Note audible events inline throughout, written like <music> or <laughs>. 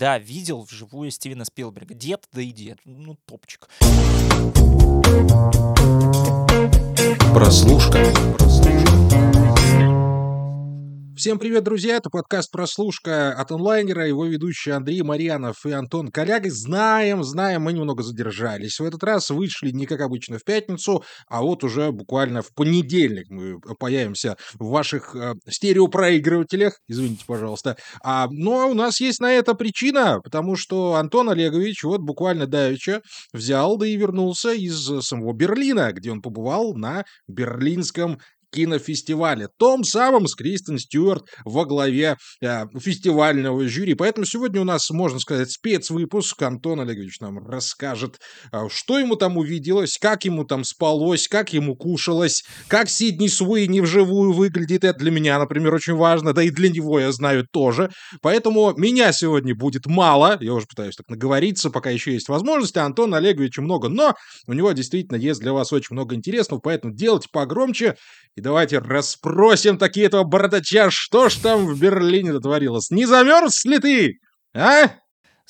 Да, видел вживую Стивена Спилберга. Дед, да и дед. Ну, топчик. Прослушка. Всем привет, друзья! Это подкаст «Прослушка» от онлайнера, его ведущий Андрей Марьянов и Антон Коляга. Знаем, знаем, мы немного задержались. В этот раз вышли не как обычно в пятницу, а вот уже буквально в понедельник мы появимся в ваших э, стереопроигрывателях. Извините, пожалуйста. А, но у нас есть на это причина, потому что Антон Олегович вот буквально давеча взял, да и вернулся из самого Берлина, где он побывал на берлинском кинофестивале, том самом с Кристен Стюарт во главе э, фестивального жюри. Поэтому сегодня у нас, можно сказать, спецвыпуск. Антон Олегович нам расскажет, э, что ему там увиделось, как ему там спалось, как ему кушалось, как Сидни Суини вживую выглядит. Это для меня, например, очень важно, да и для него, я знаю, тоже. Поэтому меня сегодня будет мало, я уже пытаюсь так наговориться, пока еще есть возможности, Антона Олеговича много, но у него действительно есть для вас очень много интересного, поэтому делайте погромче и давайте расспросим такие этого бородача, что ж там в Берлине дотворилось. Не замерз ли ты, а?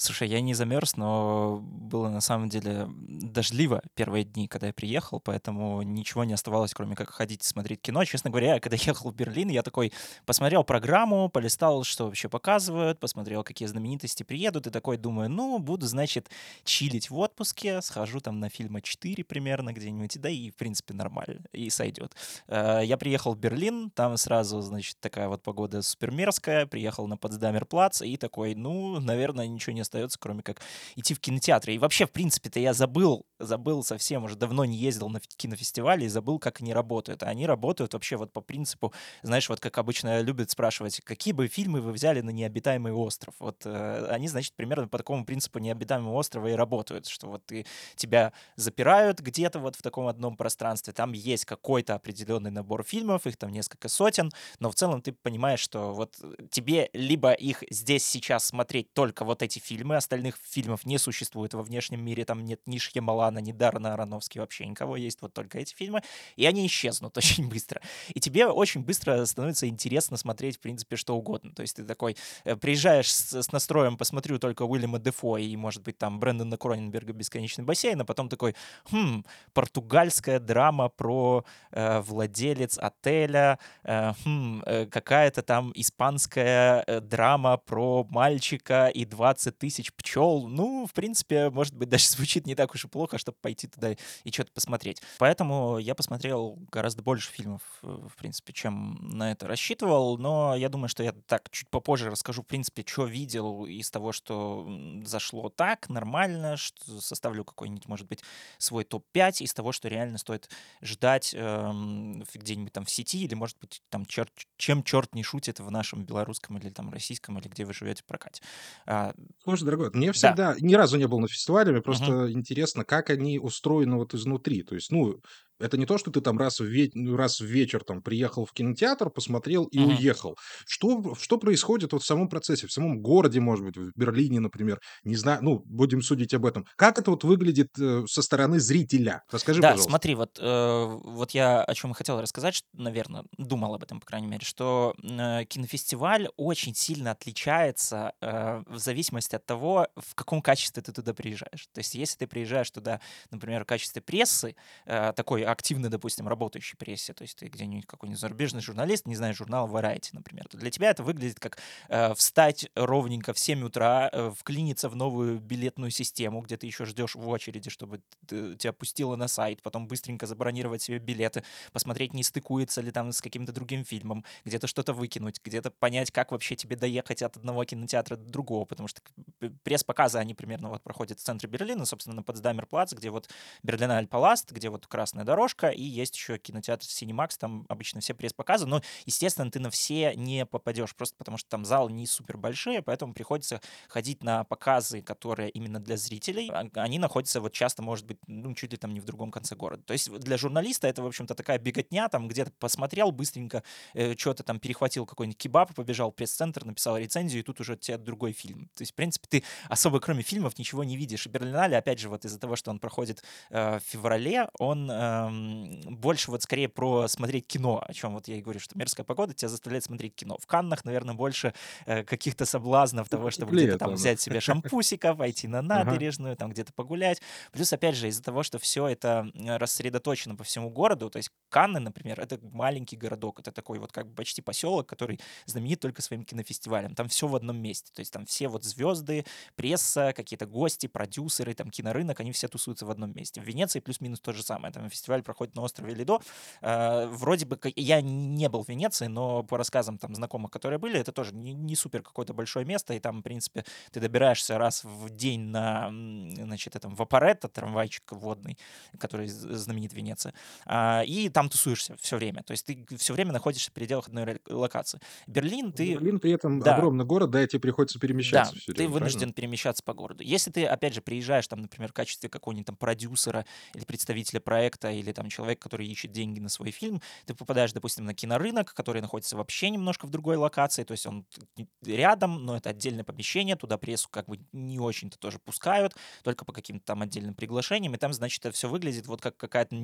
Слушай, я не замерз, но было на самом деле дождливо первые дни, когда я приехал, поэтому ничего не оставалось, кроме как ходить и смотреть кино. Честно говоря, <laughs> когда ехал в Берлин, я такой посмотрел программу, полистал, что вообще показывают, посмотрел, какие знаменитости приедут, и такой думаю, ну, буду, значит, чилить в отпуске, схожу там на фильма 4 примерно где-нибудь, да и, в принципе, нормально, и сойдет. Э, я приехал в Берлин, там сразу, значит, такая вот погода супермерзкая, приехал на Потсдамер-плац, и такой, ну, наверное, ничего не остается, кроме как идти в кинотеатры. И вообще, в принципе-то, я забыл, забыл совсем, уже давно не ездил на кинофестивале и забыл, как они работают. А они работают вообще вот по принципу, знаешь, вот как обычно любят спрашивать, какие бы фильмы вы взяли на необитаемый остров. Вот э, они, значит, примерно по такому принципу необитаемого острова и работают, что вот ты, тебя запирают где-то вот в таком одном пространстве, там есть какой-то определенный набор фильмов, их там несколько сотен, но в целом ты понимаешь, что вот тебе либо их здесь сейчас смотреть только вот эти фильмы, фильмы, остальных фильмов не существует во внешнем мире, там нет ни Шьямалана, ни Дарна Аронофски, вообще никого, есть вот только эти фильмы, и они исчезнут <laughs> очень быстро. И тебе очень быстро становится интересно смотреть, в принципе, что угодно. То есть ты такой э, приезжаешь с, с настроем, посмотрю только Уильяма Дефо и, может быть, там Брэндона Кроненберга «Бесконечный бассейн», а потом такой, хм, португальская драма про э, владелец отеля, э, хм, э, какая-то там испанская э, драма про мальчика и 20 тысяч тысяч пчел. Ну, в принципе, может быть, даже <laughs> звучит не так уж и плохо, чтобы пойти туда и что-то посмотреть. Поэтому я посмотрел гораздо больше фильмов, э, в принципе, чем на это рассчитывал. Но я думаю, что я так чуть попозже расскажу, в принципе, что видел из того, что зашло так, нормально, что составлю какой-нибудь, может быть, свой топ-5 из того, что реально стоит ждать эм, где-нибудь там в сети, или, может быть, там черт, чем черт не шутит в нашем белорусском или там российском, или где вы живете прокате. А, Слушай, дорогой, мне всегда, да. ни разу не был на фестивале, мне просто угу. интересно, как они устроены вот изнутри. То есть, ну, это не то, что ты там раз в, ве- ну, раз в вечер там приехал в кинотеатр, посмотрел и угу. уехал. Что, что происходит вот в самом процессе, в самом городе, может быть, в Берлине, например, не знаю, ну, будем судить об этом. Как это вот выглядит э, со стороны зрителя? Расскажи, да, пожалуйста. смотри, вот, э, вот я о чем хотел рассказать, что, наверное, думал об этом, по крайней мере, что э, кинофестиваль очень сильно отличается э, в зависимости от того, в каком качестве ты туда приезжаешь. То есть, если ты приезжаешь туда, например, в качестве прессы, э, такой активно, допустим, работающей прессе, то есть ты где-нибудь какой-нибудь зарубежный журналист, не знаю, журнал Variety, например, то для тебя это выглядит как э, встать ровненько в 7 утра, э, вклиниться в новую билетную систему, где ты еще ждешь в очереди, чтобы тебя пустило на сайт, потом быстренько забронировать себе билеты, посмотреть, не стыкуется ли там с каким-то другим фильмом, где-то что-то выкинуть, где-то понять, как вообще тебе доехать от одного кинотеатра до другого, потому что пресс-показы, они примерно вот проходят в центре Берлина, собственно, на Потсдамер-плац, где вот Берлиналь Паласт, где вот красная дорожка, дорожка, и есть еще кинотеатр Cinemax, там обычно все пресс-показы, но, естественно, ты на все не попадешь, просто потому что там зал не супер большие, поэтому приходится ходить на показы, которые именно для зрителей. А, они находятся вот часто, может быть, ну, чуть ли там не в другом конце города. То есть для журналиста это, в общем-то, такая беготня, там где-то посмотрел быстренько, э, что-то там перехватил какой-нибудь кебаб, побежал в пресс-центр, написал рецензию, и тут уже тебе другой фильм. То есть, в принципе, ты особо кроме фильмов ничего не видишь. И Берлинале, опять же, вот из-за того, что он проходит э, в феврале, он э, больше вот скорее про смотреть кино, о чем вот я и говорю, что мерзкая погода тебя заставляет смотреть кино. В Каннах, наверное, больше э, каких-то соблазнов того, чтобы где-то там взять себе шампусика, пойти на набережную, там где-то погулять. Плюс, опять же, из-за того, что все это рассредоточено по всему городу, то есть Канны, например, это маленький городок, это такой вот как бы почти поселок, который знаменит только своим кинофестивалем. Там все в одном месте, то есть там все вот звезды, пресса, какие-то гости, продюсеры, там кинорынок, они все тусуются в одном месте. В Венеции плюс-минус то же самое. Там фестиваль проходит на острове Лидо. Э, вроде бы я не был в Венеции, но по рассказам там знакомых, которые были, это тоже не, не супер какое-то большое место, и там, в принципе, ты добираешься раз в день на, значит, этом Вапоретто, трамвайчик водный, который знаменит в Венеции, а, и там тусуешься все время. То есть ты все время находишься в пределах одной локации. Берлин, ты... Берлин при этом да. огромный город, да, и тебе приходится перемещаться да, все время, ты вынужден правильно? перемещаться по городу. Если ты, опять же, приезжаешь там, например, в качестве какого-нибудь там продюсера или представителя проекта, или там человек, который ищет деньги на свой фильм, ты попадаешь, допустим, на кинорынок, который находится вообще немножко в другой локации, то есть он рядом, но это отдельное помещение, туда прессу как бы не очень-то тоже пускают, только по каким-то там отдельным приглашениям, и там, значит, это все выглядит вот как какая-то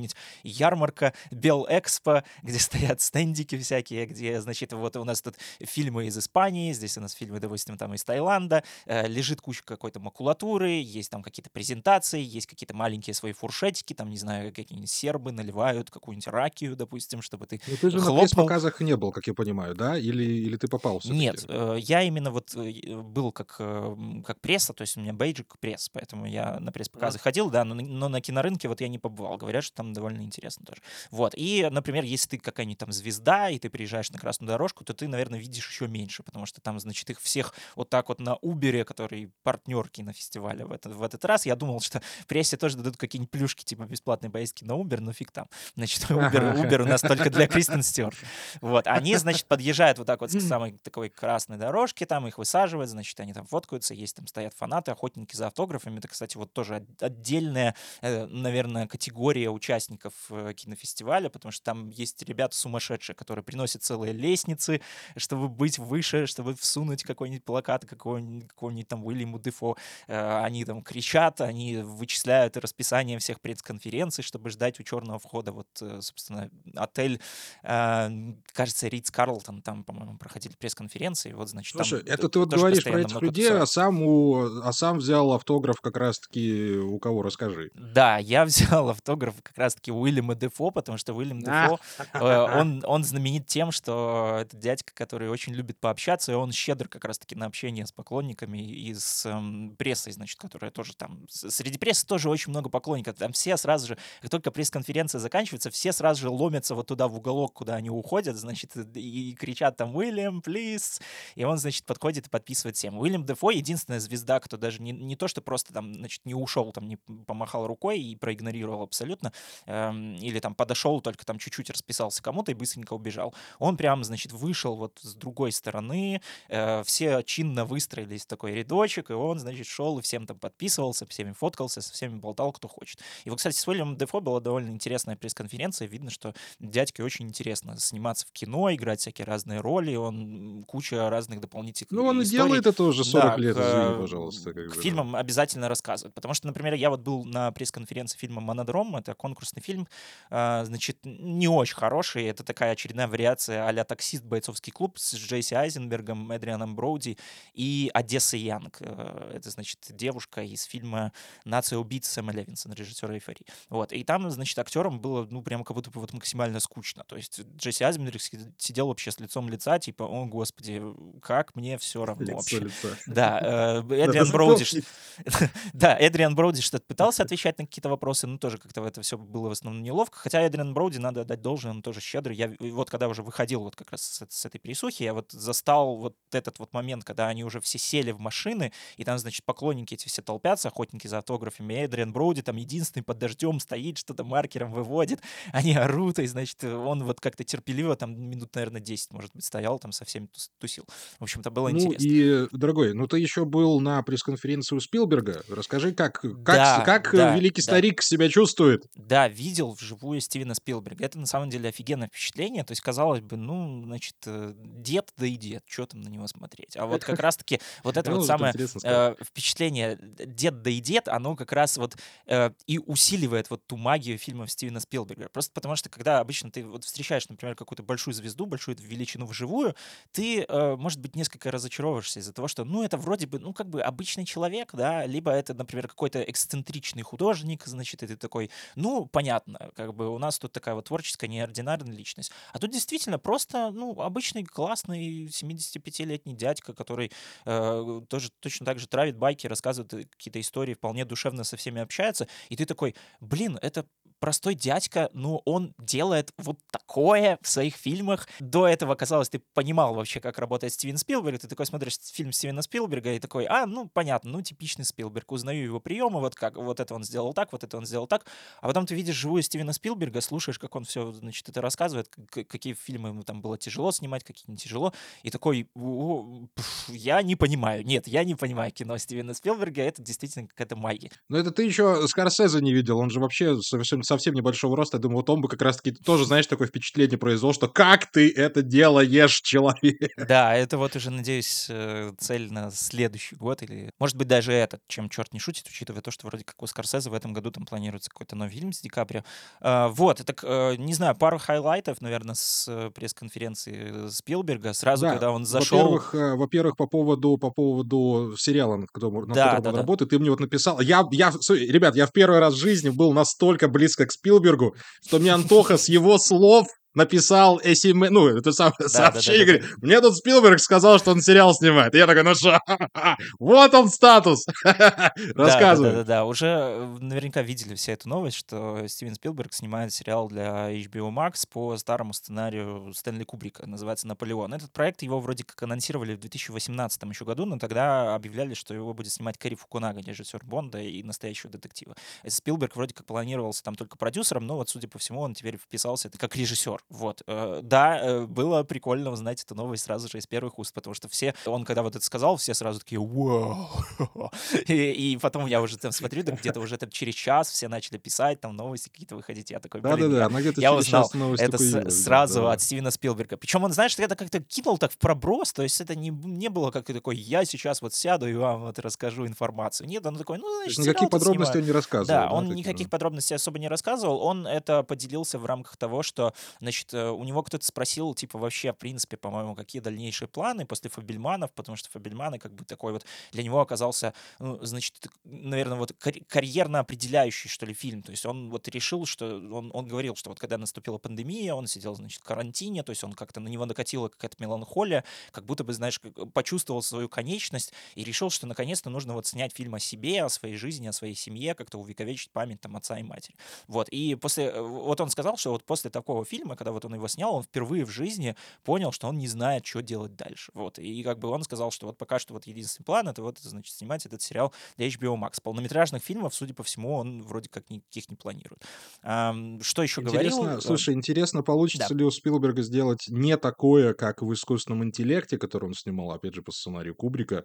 ярмарка Бел Экспо, где стоят стендики всякие, где, значит, вот у нас тут фильмы из Испании, здесь у нас фильмы, допустим, там из Таиланда, э, лежит куча какой-то макулатуры, есть там какие-то презентации, есть какие-то маленькие свои фуршетики, там, не знаю, какие-нибудь сербы наливают какую-нибудь ракию, допустим, чтобы ты Ну ты же хлопнул. на пресс-показах не был, как я понимаю, да? Или, или ты попал Нет, э, я именно вот э, был как, как пресса, то есть у меня бейджик пресс, поэтому я на пресс-показы ходил, да, но, но на кинорынке вот я не побывал. Говорят, что там довольно интересно тоже. Вот. И, например, если ты какая-нибудь там звезда, и ты приезжаешь на красную дорожку, то ты, наверное, видишь еще меньше, потому что там, значит, их всех вот так вот на Uber, который партнер кинофестиваля в этот, в этот раз, я думал, что <laughs> прессе тоже дадут какие-нибудь плюшки, типа бесплатной поездки на Uber, но фиг там. Значит, <laughs> Uber, Uber у нас только для <laughs> Кристен Стюарт. Вот. Они, значит, подъезжают вот так вот к самой такой красной дорожке, там их высаживают, значит, они там фоткаются, есть там стоят фанаты, охотники за автографами. Это, кстати, вот тоже отдельная, э, наверное, категория участников э, кинофестиваля, потому что там есть ребята сумасшедшие, которые приносят целые лестницы, чтобы быть выше, чтобы всунуть какой-нибудь плакат какого-нибудь, какого-нибудь там Уильяму Дефо. Э, они там кричат, они вычисляют расписание всех пресс-конференций, чтобы ждать черного входа. Вот, собственно, отель, кажется, Ридс Карлтон, там, по-моему, проходили пресс-конференции. Вот, значит, Слушай, это ты вот говоришь про этих людей, а сам, у, а сам взял автограф как раз-таки у кого, расскажи. Да, я <laughs> взял автограф как раз-таки у Уильяма Дефо, потому что Уильям Дефо, <laughs> э, он, он знаменит тем, что это дядька, который очень любит пообщаться, и он щедр как раз-таки на общение с поклонниками и с эм, прессой, значит, которая тоже там... Среди прессы тоже очень много поклонников. Там все сразу же, как только пресс-конференция заканчивается, все сразу же ломятся вот туда в уголок, куда они уходят, значит, и кричат там «Уильям, плиз!» И он, значит, подходит и подписывает всем. Уильям Дефо — единственная звезда, кто даже не, не то, что просто там, значит, не ушел, там, не помахал рукой и проигнорировал абсолютно, эм, или там подошел, только там чуть-чуть расписался кому-то и быстренько убежал. Он прям, значит, вышел вот с другой стороны, э, все чинно выстроились в такой рядочек, и он, значит, шел и всем там подписывался, всеми фоткался, со всеми болтал, кто хочет. И вот, кстати, с Уильямом Дефо была довольно интересная пресс-конференция, видно, что дядьке очень интересно сниматься в кино, играть всякие разные роли, он куча разных дополнительных Ну, он историй. и делает это уже 40 да, лет, к, извини, пожалуйста. Как к бы, фильмам да. обязательно рассказывает. Потому что, например, я вот был на пресс-конференции фильма «Монодром», это конкурсный фильм, э, значит, не очень хороший, это такая очередная вариация а-ля «Таксист. Бойцовский клуб» с Джейси Айзенбергом, Эдрианом Броуди и Одесса Янг. Э, это, значит, девушка из фильма «Нация убийц» Сэма Левинсона, режиссера «Эйфории». Вот. И там, значит, актерам было, ну, прям как будто бы вот максимально скучно. То есть Джесси Айзенберг сидел вообще с лицом лица, типа, о, господи, как мне все равно лицо вообще. Лица. Да, э, <laughs> Эдриан Броуди... <laughs> Да, Эдриан Броуди что-то пытался отвечать на какие-то вопросы, но тоже как-то это все было в основном неловко. Хотя Эдриан Броуди, надо отдать должное, он тоже щедрый. Я вот когда уже выходил вот как раз с, с этой пересухи, я вот застал вот этот вот момент, когда они уже все сели в машины, и там, значит, поклонники эти все толпятся, охотники за автографами. Эдриан Броуди там единственный под дождем стоит, что-то маркером выводит, <laughs> они орут, и, значит, он вот как-то терпеливо там минут, наверное, 10, может быть, стоял там со всеми тусил. В общем-то, было ну, интересно. и, дорогой, ну ты еще был на пресс-конференции у Спилберга. Расскажи, как, как, Да, как да, великий да. старик себя чувствует. Да, видел вживую Стивена Спилберга. Это на самом деле офигенное впечатление. То есть, казалось бы, ну, значит, э, дед да и дед, что там на него смотреть. А вот как раз-таки вот это Ну, вот самое э, впечатление дед да и дед, оно как раз вот э, и усиливает вот ту магию фильмов Стивена Спилберга. Просто потому что, когда обычно ты вот встречаешь, например, какую-то большую звезду, большую величину вживую, ты, э, может быть, несколько разочаровываешься из-за того, что, ну, это вроде бы, ну, как бы обычный человек, да, либо это, например, какой-то эксцентричный художник, значит, и ты такой, ну, понятно, как бы у нас тут такая вот творческая, неординарная личность. А тут действительно просто, ну, обычный классный 75-летний дядька, который э, тоже точно так же травит байки, рассказывает какие-то истории, вполне душевно со всеми общается, и ты такой, блин, это простой дядька, ну, он делает вот такое в своих фильмах. До этого, казалось, ты понимал вообще, как работает Стивен Спилберг. Ты такой смотришь фильм Стивена Спилберга и такой, а, ну, понятно, ну, типичный Спилберг. Узнаю его приемы, вот как, вот это он сделал так, вот это он сделал так. А потом ты видишь живую Стивена Спилберга, слушаешь, как он все, значит, это рассказывает, какие фильмы ему там было тяжело снимать, какие не тяжело. И такой, «О, пф, я не понимаю. Нет, я не понимаю кино Стивена Спилберга. Это действительно какая-то магия. Но это ты еще Скорсезе не видел, он же вообще совершенно совсем небольшого роста. Я думаю, вот он бы как раз-таки тоже, знаешь, такое впечатление произвел, что как ты это делаешь, человек? Да, это вот уже, надеюсь, э, цель на следующий год или, может быть, даже этот, чем черт не шутит, учитывая то, что вроде как у Скорсезе в этом году там планируется какой-то новый фильм с Ди Каприо. А, Вот, это, э, не знаю, пару highlight ов, наверное, с э, пресс-конференции Спилберга. Сразу, Да, когда он зашел... во-первых, во-первых, по поводу, по поводу сериала, над которым, над Да, да, он да. работает, ты мне вот написал. Я, я, ребят, я в первый раз в жизни был настолько близко к Спилбергу, что мне Антоха с его слов написал SM, ну, это самое да, сообщение, да, да. говорит, мне тут Спилберг сказал, что он сериал снимает. И я такой, ну что, <laughs> вот он статус. Рассказывай. да, да, да. Уже э, наверняка видели все эту новость, что Стивен Спилберг снимает сериал для HBO Max по старому сценарию Стэнли Кубрика, называется «Наполеон». Этот проект его вроде как анонсировали в 2018 еще году, но тогда объявляли, что его будет снимать Кэрри Фукунага, режиссер Бонда и настоящего детектива. Спилберг вроде как планировался там только продюсером, но вот, судя по всему, он теперь вписался это как режиссер. Вот. Э, Да, э, было прикольно узнать эту новость сразу же из первых уст, потому что все, он когда вот это сказал, все сразу такие «Вау!» <laughs> И, и потом я уже там смотрю, да, где-то уже там через час все начали писать, там новости какие-то выходить. Я такой, блин, я, она где-то я узнал это с- да, сразу да. от Стивена Спилберга. Причем он, знаешь, это как-то кинул так в проброс, то есть это не, не было как такой, я сейчас вот сяду и вам вот расскажу информацию. Нет, он такой, ну, значит, никаких подробностей снимаю. он не рассказывал. Да, он такие, никаких да. подробностей особо не рассказывал. Он это поделился в рамках того, что, значит, э, у него кто-то спросил, типа, вообще, в принципе, по-моему, какие дальнейшие планы после Фабельманов, потому что Фабельманы как бы такой вот для него оказался, ну, значит, наверное, вот карь- карьерно определяющий, что ли, фильм. То есть он вот решил, что он, он говорил, что вот когда наступила пандемия, он сидел, значит, в карантине, то есть он как-то на него накатила какая-то меланхолия, как будто бы, знаешь, почувствовал свою конечность и решил, что наконец-то нужно вот снять фильм о себе, о своей жизни, о своей семье, как-то увековечить память там отца и матери. Вот, и после, э, вот он сказал, что вот после такого фильма, когда вот он его снял, он впервые в жизни понял, что он не знает, что делать дальше. Вот, и как бы он сказал, что вот пока что вот единственный план, это вот, значит, снимать этот сериал для HBO Max. Полнометражных фильмов, судя по всему, он вроде как никаких не планирует. Ам, что еще Интересно, говорил? Э, слушай, интересно, получится да. ли у Спилберга сделать не такое, как в искусственном интеллекте, который он снимал, опять же, по сценарию Кубрика.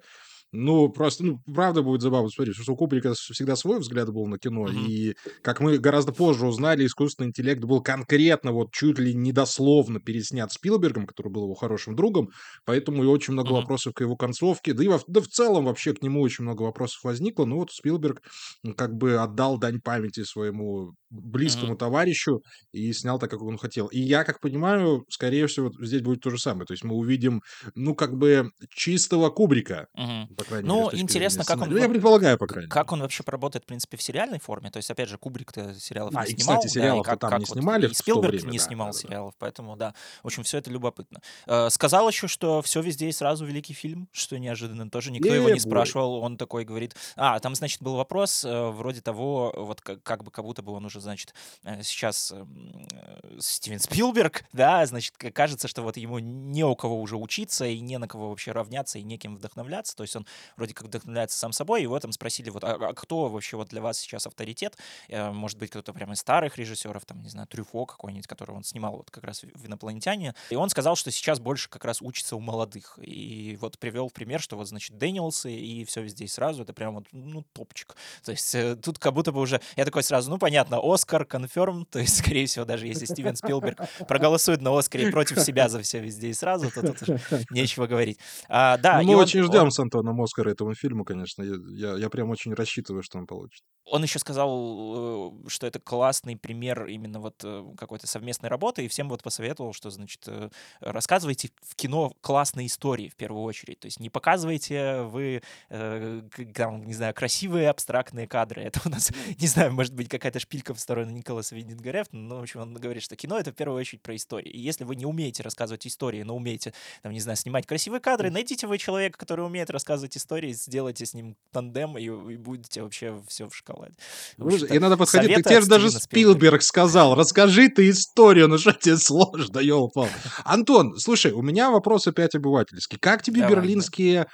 Ну, просто, ну, правда будет забавно смотреть, потому что у Кубрика всегда свой взгляд был на кино, Мгм. и, как мы гораздо позже узнали, искусственный интеллект был конкретно, вот чуть ли не дословно переснят Спилбергом, который был его хорошим другом, поэтому и очень много Мгм. вопросов к его концовке, да и во- да в целом вообще к нему очень много вопросов возникло, но вот Спилберг как бы отдал дань памяти своему близкому Мгм. товарищу и снял так, как он хотел. И я, как понимаю, скорее всего, здесь будет то же самое. То есть мы увидим, ну, как бы чистого Кубрика, Мгм. По крайней мере, Ну, с точки интересно, как он. Ну, я предполагаю, по крайней как мере. он вообще поработает, в принципе, в сериальной форме. То есть, опять же, Кубрик-то сериалов А, не и, снимал, кстати, да, и сериалов-то как, там как не вот снимали и Спилберг время, не да, снимал да-да-да. сериалов, поэтому, да, в общем, все это любопытно. Э, Сказал еще, что все везде и сразу великий фильм, что неожиданно тоже никто его не спрашивал, он такой говорит, а, там, значит, был вопрос э, вроде того, вот как, как бы, как будто бы он уже, значит, э, сейчас эм, Стивен Спилберг, да, значит, кажется, что вот ему не у кого уже учиться и не на кого вообще равняться и неким вдохновляться, то есть он вроде как вдохновляется сам собой, и его там спросили, вот, а, а кто вообще вот для вас сейчас авторитет? Э, может быть, кто-то прямо из старых режиссеров, там, не знаю, Трюфо какой-нибудь, который он снимал вот как раз в «Инопланетяне». И он сказал, что сейчас больше как раз учится у молодых. И вот привел пример, что вот, значит, Дэниелсы и все везде и сразу, это прям вот, ну, топчик. То есть э, тут как будто бы уже, я такой сразу, ну, понятно, Оскар, конферм, то есть, <laughs> скорее всего, даже если Стивен Спилберг проголосует на Оскаре против себя за все везде и сразу, то тут нечего говорить. А, да, ну, мы он, очень ждем он... с Антоном Оскара этому фильму, конечно. Я, я, прям очень рассчитываю, что он получит. Он еще сказал, э, что это классный пример именно вот э, какой-то совместной работы, и всем вот посоветовал, что, значит, э, рассказывайте в кино классные истории в первую очередь. То есть не показывайте вы, там, не знаю, красивые абстрактные кадры. Это у нас, не знаю, может быть, какая-то шпилька в сторону Николаса Виндингарефта, но, в общем, он говорит, что кино — это в первую очередь про истории. И если вы не умеете рассказывать истории, но умеете, там, не знаю, снимать красивые кадры, найдите вы человека, который умеет рассказывать истории, сделайте с ним тандем, и, и будете вообще все в шоколаде. И надо подходить. Ты тебе даже Спилберг сказал, расскажи ты историю, ну что тебе сложно, елпал. Антон, слушай, у меня вопрос опять обывательский. Как тебе Давай, берлинские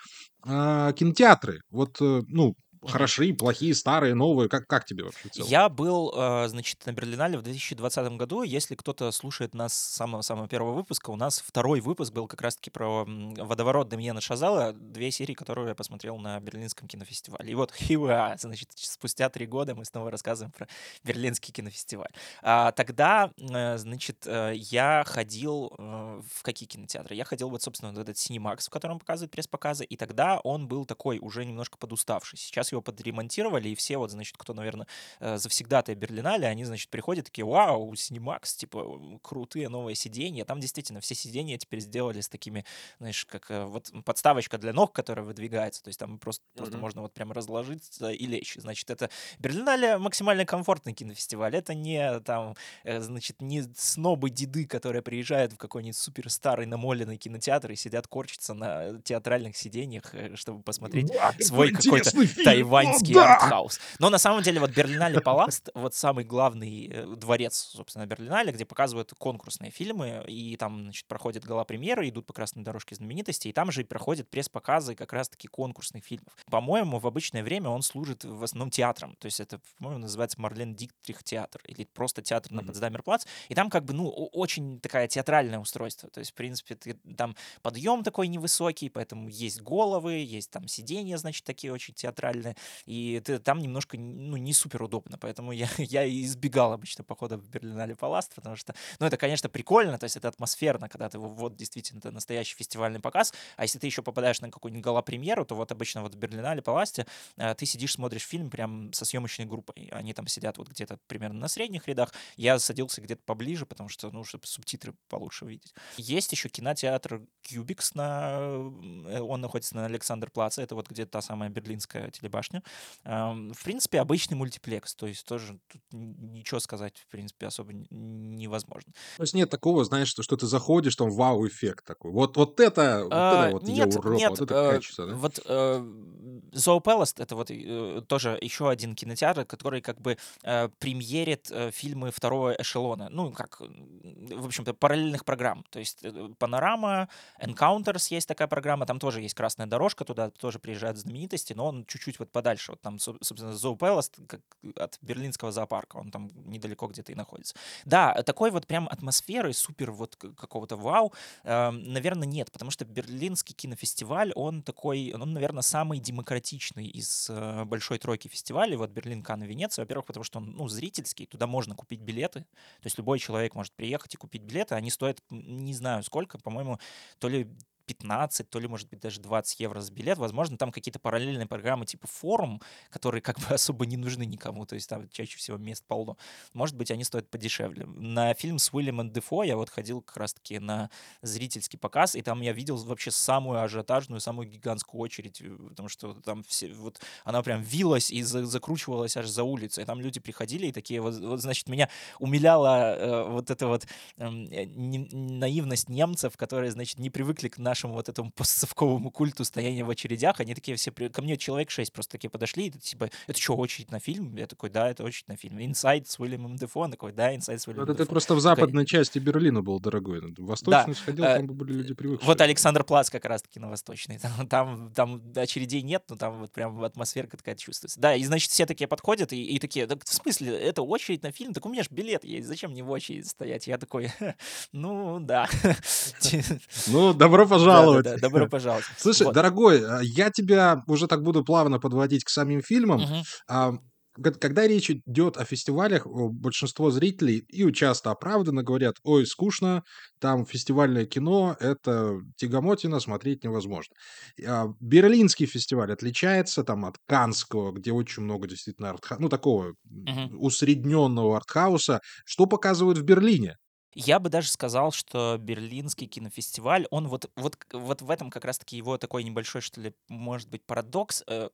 да. э, кинотеатры? Вот, э, ну, Хорошие, плохие, старые, новые? Как, как тебе вообще в Я был, э, значит, на Берлинале в 2020 году. Если кто-то слушает нас с самого-самого первого выпуска, у нас второй выпуск был как раз-таки про «Водоворот» Демьена Шазала, две серии, которые я посмотрел на Берлинском кинофестивале. И вот <laughs> хива, значит, спустя три года мы снова рассказываем про Берлинский кинофестиваль. А, тогда, э, значит, э, я ходил в какие кинотеатры? Я ходил вот, собственно, в этот Cinemax, в котором показывают пресс-показы, и тогда он был такой уже немножко подуставший. Сейчас его подремонтировали, и все вот, значит, кто, наверное, э, завсегдатые Берлинале, они, значит, приходят такие, вау, Cinemax, типа, крутые новые сиденья. Там действительно все сиденья теперь сделали с такими, знаешь, как э, вот подставочка для ног, которая выдвигается, то есть там просто, mm-hmm. просто можно вот прямо разложиться и лечь. Значит, это Берлинале максимально комфортный кинофестиваль. Это не там, э, значит, не снобы-деды, которые приезжают в какой-нибудь супер старый намоленный кинотеатр и сидят корчиться на театральных сиденьях, чтобы посмотреть да, свой какой-то тайваньский да! артхаус. Но на самом деле вот Берлинале Паласт, вот самый главный э, дворец, собственно, Берлинале, где показывают конкурсные фильмы, и там, значит, проходят гала-премьеры, идут по красной дорожке знаменитостей, и там же и проходят пресс-показы как раз-таки конкурсных фильмов. По-моему, в обычное время он служит в основном театром, то есть это, по-моему, называется Марлен Диктрих театр, или просто театр на Потсдамер-плац, и там как бы, ну, очень такая театральное устройство, то есть, в принципе, ты, там подъем такой невысокий, поэтому есть головы, есть там сиденья, значит, такие очень театральные, и ты, там немножко, ну, не супер удобно, поэтому я, <laughs> я избегал обычно похода в Берлинале Паласт, потому что, ну, это, конечно, прикольно, то есть это атмосферно, когда ты, вот, действительно, это настоящий фестивальный показ, а если ты еще попадаешь на какую-нибудь гала-премьеру, то вот обычно вот в Берлинале Паласте э, ты сидишь, смотришь фильм прям со съемочной группой, они там сидят вот где-то примерно на средних рядах, я садился где-то поближе, потому что, ну, чтобы субтитры получше увидеть. Есть еще кинотеатр Кьюбикс, на, э, он находится на Александр Плаце, это вот где-то та самая берлинская телебашня, в принципе, обычный мультиплекс, то есть тоже тут ничего сказать, в принципе, особо невозможно. То есть нет такого, знаешь, что, что ты заходишь, там вау-эффект такой. Вот, вот это, вот а, это вот нет, Европа, нет, вот это э, качество, да? Вот Zoo это вот э, тоже еще один кинотеатр, который как бы э, премьерит э, фильмы второго эшелона. Ну, как, в общем-то, параллельных программ. То есть Панорама, Encounters есть такая программа, там тоже есть красная дорожка, туда тоже приезжают знаменитости, но он чуть-чуть вот подальше. Вот там, собственно, как от берлинского зоопарка, он там недалеко где-то и находится. Да, такой вот прям атмосферы, супер вот какого-то вау, э, наверное, нет, потому что берлинский кинофестиваль, он такой, он, наверное, самый демократичный из э, большой тройки фестивалей, вот Берлин, Канн и Венеция, во-первых, потому что он, ну, зрительский, туда можно купить билеты, то есть любой человек может приехать и купить билеты, они стоят, не знаю сколько, по-моему, то ли 15, то ли, может быть, даже 20 евро за билет. Возможно, там какие-то параллельные программы типа форум, которые как бы <laughs> особо не нужны никому, то есть там чаще всего мест полно. Может быть, они стоят подешевле. На фильм с Уильямом Дефо я вот ходил как раз-таки на зрительский показ, и там я видел вообще самую ажиотажную, самую гигантскую очередь, э, потому что там все, вот она прям вилась и за, закручивалась аж за улицей. Там люди приходили и такие, вот, вот значит, меня умиляла э, вот эта вот эм, э, не, наивность немцев, которые, значит, не привыкли к нашей нашему вот этому постсовковому культу стояния в очередях, они такие все... Ко мне человек шесть просто такие подошли, и типа, это что, очередь на фильм? Я такой, да, это очередь на фильм. Инсайд с Уильямом Дефо, он такой, да, инсайд с Уильямом Это ты просто в западной части Берлина был, дорогой. В Восточный сходил, э, там были люди привыкшие. Вот Александр Плац как раз-таки на Восточный. <laughs> Там, там, там очередей нет, но там вот прям атмосферка такая чувствуется. Да, и значит все такие подходят и, и такие, так в смысле, это очередь на фильм? Так у меня же билет есть, зачем мне в очередь стоять? Я такой, <laughs> ну да. <laughs> Ну, добро пожаловать. Да, добро пожаловать. <laughs> Слушай, дорогой, а, я тебя уже так буду плавно подводить к самим фильмам когда речь идет о фестивалях, большинство зрителей и часто оправданно говорят, ой, скучно, там фестивальное кино, это тягомотина, смотреть невозможно. А, Берлинский фестиваль отличается там от Канского, где очень много действительно артха... ну, такого uh-huh. усредненного артхауса. Что показывают в Берлине? Я бы даже сказал, что Берлинский кинофестиваль, он вот, вот, вот в этом как раз-таки его такой небольшой, что ли, может быть, парадокс, э,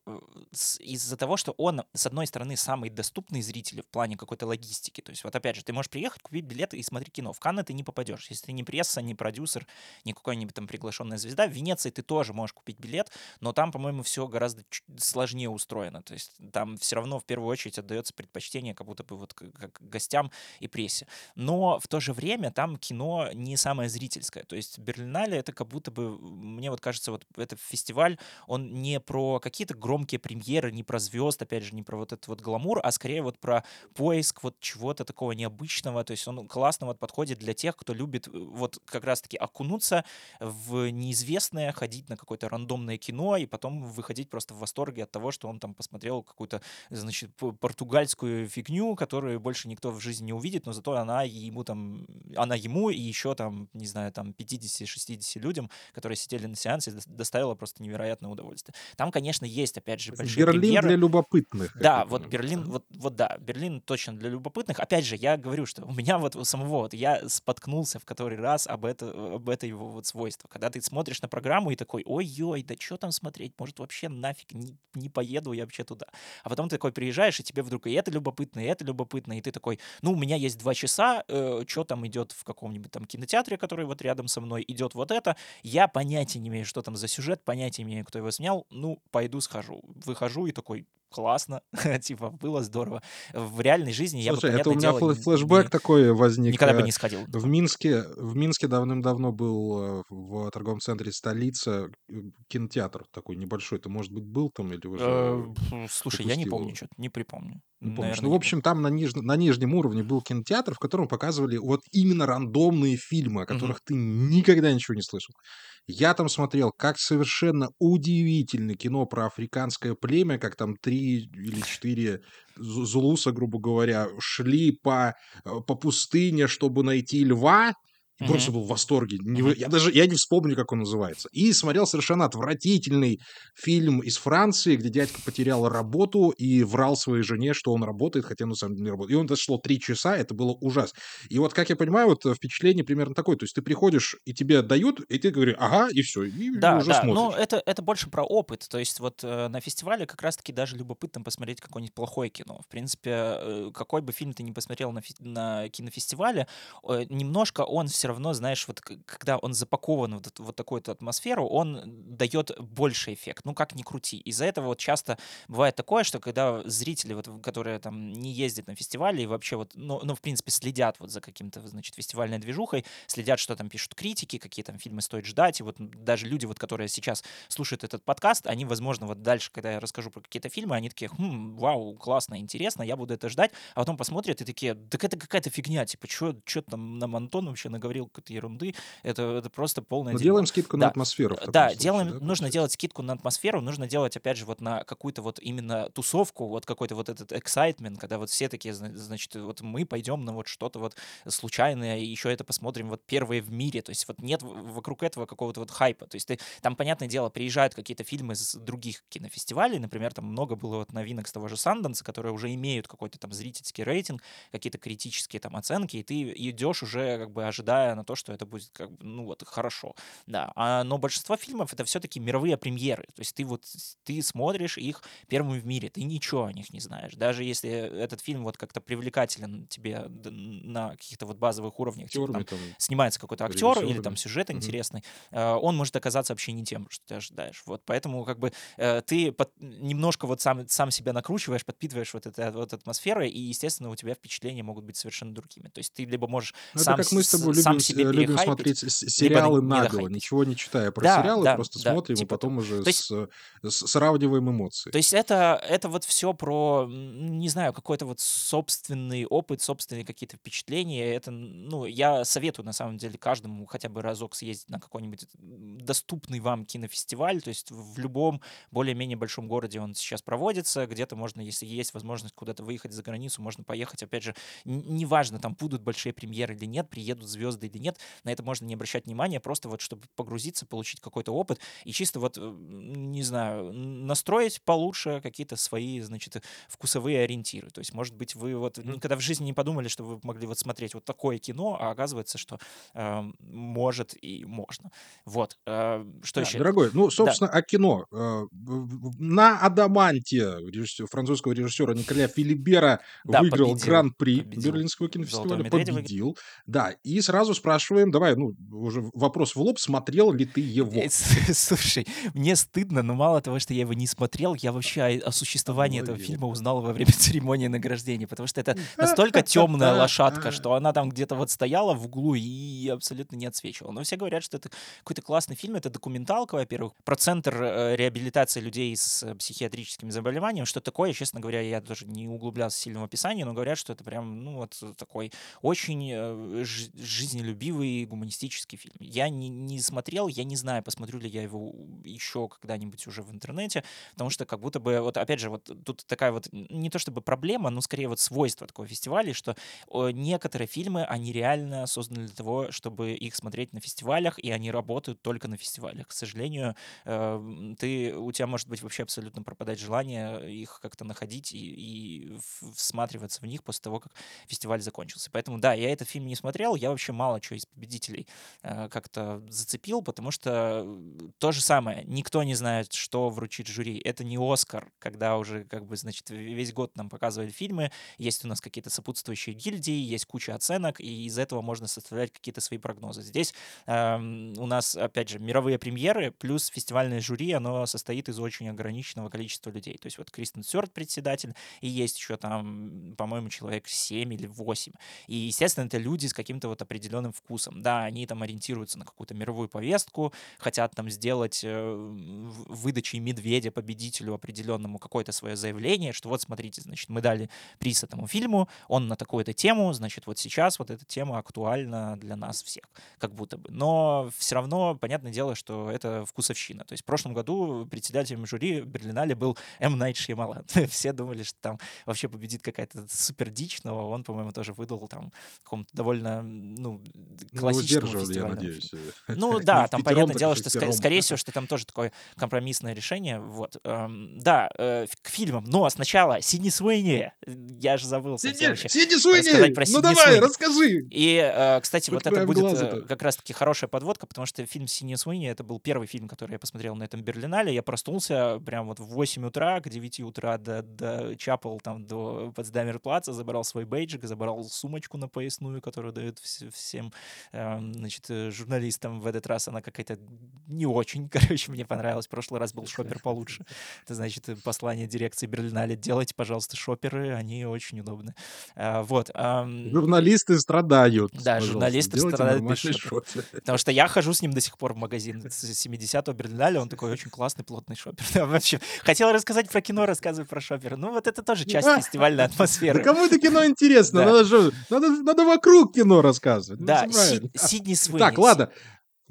из-за того, что он, с одной стороны, самый доступный зрителю в плане какой-то логистики. То есть вот опять же, ты можешь приехать, купить билеты и смотреть кино. В Канны ты не попадешь. Если ты не пресса, не продюсер, не какой-нибудь там приглашенная звезда, в Венеции ты тоже можешь купить билет, но там, по-моему, все гораздо сложнее устроено. То есть там все равно в первую очередь отдается предпочтение как будто бы вот как гостям и прессе. Но в то же время время там кино не самое зрительское. То есть Берлинале это как будто бы, мне вот кажется, вот этот фестиваль, он не про какие-то громкие премьеры, не про звезд, опять же, не про вот этот вот гламур, а скорее вот про поиск вот чего-то такого необычного. То есть он классно вот подходит для тех, кто любит э, вот как раз-таки окунуться в неизвестное, ходить на какое-то рандомное кино и потом выходить просто в восторге от того, что он там посмотрел какую-то, значит, португальскую фигню, которую больше никто в жизни не увидит, но зато она ему там она ему и еще там, не знаю, там 50-60 людям, которые сидели на сеансе, доставила просто невероятное удовольствие. Там, конечно, есть, опять же, большие Берлин премьеры. для любопытных. Да, вот Берлин, вот, вот да, Берлин точно для любопытных. Опять же, я говорю, что у меня вот у самого, вот я споткнулся в который раз об, это, об это его вот свойство. Когда ты смотришь на программу и такой, ой-ой, да что там смотреть, может вообще нафиг не, не поеду я вообще туда. А потом ты такой приезжаешь, и тебе вдруг и это любопытно, и это любопытно, и ты такой, ну, у меня есть два часа, э, что там идет в каком-нибудь там кинотеатре, который вот рядом со мной, идет вот это. Я понятия не имею, что там за сюжет, понятия не имею, кто его снял. Ну, пойду схожу. Выхожу и такой, классно, <laughs> типа, было здорово. В реальной жизни я Слушай, бы, это у меня дело, флешбэк не, такой возник. Никогда бы э, не сходил. В Минске, в Минске давным-давно был э, в торговом центре столица э, кинотеатр такой небольшой. Ты, может быть, был там или уже Слушай, я не помню что-то, не припомню. Не помнишь. Ну, в общем, там на, ниж... на нижнем уровне был кинотеатр, в котором показывали вот именно рандомные фильмы, о которых ты никогда ничего не слышал. Я там смотрел, как совершенно удивительное кино про африканское племя, как там три или четыре зулуса, грубо говоря, шли по, э, по пустыне, чтобы найти льва, и просто был в восторге. Не, я даже я не вспомню, как он называется. И смотрел совершенно отвратительный фильм из Франции, где дядька потерял работу и врал своей жене, что он работает, хотя на самом деле не работает. И он это шло три часа, это было ужасно. И вот, как я понимаю, вот э, впечатление примерно такое. То есть ты приходишь, и тебе дают, и ты говоришь, ага, и все. И да, уже да, смотришь. но это, это больше про опыт. То есть вот э, на фестивале как раз-таки даже любопытно посмотреть какое-нибудь плохое кино. В принципе, э, какой бы фильм ты ни посмотрел на, фи- на кинофестивале, э, немножко он все равно, знаешь, вот когда он запакован вот, вот такую-то атмосферу, он дает больше эффект. Ну, как ни крути. Из-за этого вот часто бывает такое, что когда зрители, вот, которые там не ездят на фестивали и вообще вот, ну, ну в принципе, следят вот за каким-то, значит, фестивальной движухой, следят, что там пишут критики, какие там фильмы стоит ждать, и вот даже люди, вот, которые сейчас слушают этот подкаст, они, возможно, вот дальше, когда я расскажу про какие-то фильмы, они такие, хм, вау, классно, интересно, я буду это ждать, а потом посмотрят и такие, так это какая-то фигня, типа, что там нам Антон вообще наговорил какой-то ерунды, это, это просто полное Но делаем скидку да. на атмосферу. Да, случае, делаем, да, нужно делать скидку на атмосферу, нужно делать, опять же, вот на какую-то вот именно тусовку, вот какой-то вот этот excitement, когда вот все такие, значит, вот мы пойдем на вот что-то вот случайное, и еще это посмотрим вот первые в мире, то есть вот нет вокруг этого какого-то вот хайпа, то есть ты, там, понятное дело, приезжают какие-то фильмы с других кинофестивалей, например, там много было вот новинок с того же Санденса, которые уже имеют какой-то там зрительский рейтинг, какие-то критические там оценки, и ты идешь уже как бы ожидая ожидая на то, что это будет как бы, ну вот, хорошо. Да, а, но большинство фильмов это все-таки мировые премьеры. То есть ты вот, ты смотришь их первым в мире, ты ничего о них не знаешь. Даже если этот фильм вот как-то привлекателен тебе на каких-то вот базовых уровнях, типа, там, там снимается какой-то актер или там сюжет угу. интересный, э, он может оказаться вообще не тем, что ты ожидаешь. Вот поэтому как бы э, ты под, немножко вот сам, сам себя накручиваешь, подпитываешь вот, это, вот атмосферой, и, естественно, у тебя впечатления могут быть совершенно другими. То есть ты либо можешь ну, сам, как мы с тобой сам любим, себе любим смотреть сериалы наголо, ничего не читая про да, сериалы, да, просто да, смотрим, типа и потом того. уже есть, с, сравниваем эмоции. То есть это, это вот все про, не знаю, какой-то вот собственный опыт, собственные какие-то впечатления. Это, ну, я советую, на самом деле, каждому хотя бы разок съездить на какой-нибудь доступный вам кинофестиваль, то есть в любом более-менее большом городе он сейчас проводится, где-то можно, если есть возможность куда-то выехать за границу, можно поехать, опять же, неважно, там будут большие премьеры или нет, приедут звезды или нет, на это можно не обращать внимания, просто вот чтобы погрузиться, получить какой-то опыт и чисто вот, э, не знаю, настроить получше какие-то свои, значит, вкусовые ориентиры. То есть, может быть, вы вот никогда в жизни не подумали, что вы могли вот смотреть вот такое кино, а оказывается, что э, может и можно. Вот. Э, что да, еще? Дорогой, ну, собственно, да. о кино. Э, на «Адаманте» режиссер, французского режиссера Николя Филибера да, выиграл гран-при Берлинского кинофестиваля, победил. Да, и сразу спрашиваем, давай, ну, уже вопрос в лоб, смотрел ли ты его? Э, <laughs> слушай, мне стыдно, но мало того, что я его не смотрел, я вообще о существовании этого фильма узнал во время <laughs> церемонии награждения, потому что это <laughs> настолько темная лошадка, что она там где-то вот стояла в углу и абсолютно не отсвечивала. Но все говорят, что это какой-то классный фильм, это документалка, во-первых, про центр э, реабилитации людей с э, психиатрическими заболеваниями, что такое, честно говоря, я тоже не углублялся сильно в описании, но говорят, что это прям, ну, вот такой очень э, жизнелюбивый гуманистический фильм. Я не, не смотрел, я не знаю, посмотрю ли я его еще когда-нибудь уже в интернете, потому что как будто бы, вот опять же, вот тут такая вот, не то чтобы проблема, но скорее вот свойство такого фестиваля, что некоторые фильмы, они реально созданы для того, чтобы их смотреть на фестивалях, и они работают только на фестивалях. К сожалению, э, ты, у тебя может быть вообще абсолютно пропадать желание их как-то находить и, и всматриваться в них после того, как фестиваль закончился. Поэтому, да, я этот фильм не смотрел, я вообще мало чего из победителей э, как-то зацепил, потому что то же самое, никто не знает, что вручит жюри. Это не Оскар, когда уже, как бы, значит, весь год нам показывали фильмы, есть у нас какие-то сопутствующие гильдии, есть куча оценок, и из этого можно составлять какие-то свои прогнозы. Здесь э, у нас, опять же, мировые премьеры плюс фестивальное жюри, оно состоит из очень ограниченного количества людей. То есть вот Кристен Стюарт председатель, и есть еще там, по-моему, человек 7 или 8. И, естественно, это люди с каким-то вот определенным вкусом. Да, они там ориентируются на какую-то мировую повестку, хотят там сделать э, выдачей медведя победителю определенному какое-то свое заявление, что вот смотрите, значит, мы дали приз этому фильму, он на такую-то тему, значит, вот сейчас вот эта тема актуальна для нас всех, как будто бы. Но все равно, понятное дело, что это вкусовщина. То есть в прошлом году председателем жюри Берлинале был М. Найт Шьямалан. <laughs> Все думали, что там вообще победит какая-то супер дичь, он, по-моему, тоже выдал там каком-то довольно, ну классическому ну, фестивалю. я надеюсь. <laughs> Ну да, там понятное дело, что скорее всего, что там тоже такое компромиссное решение. Вот. Эм, да, э, к фильмам. Но сначала Сидни Суэйни. Я же забыл. Сидни Суэйни! Ну давай, расскажи! И, э, кстати, вот это будет э, как раз-таки хорошая подводка, потому что фильм Сидни Суэйни, это был первый фильм, который я посмотрел на этом Берлинале. Я проснулся прям вот в 8 утра, к 9 утра до, до чапал там до Потсдамер Плаца, забрал свой бейджик, забрал сумочку на поясную, которую дают вс- всем эм, значит, журналистам. В этот раз она какая-то не очень, <laughs> короче, мне понравилась. В прошлый раз был шопер получше. Это значит послание дирекции Берлинале. Делайте, пожалуйста, шоперы, они очень удобны. А, вот. Журналисты страдают. Да, журналисты страдают без шопера. Потому что я хожу с ним до сих пор в магазин 70-го Берлинале, он такой очень классный, плотный шопер. <laughs> вообще, хотел рассказать про кино, рассказываю про шопера. Ну, вот это тоже часть фестивальной атмосферы. Да кому это кино интересно? <laughs> Надо, же, надо, надо вокруг кино рассказывать. Да, Сидни Суини. Так, ладно.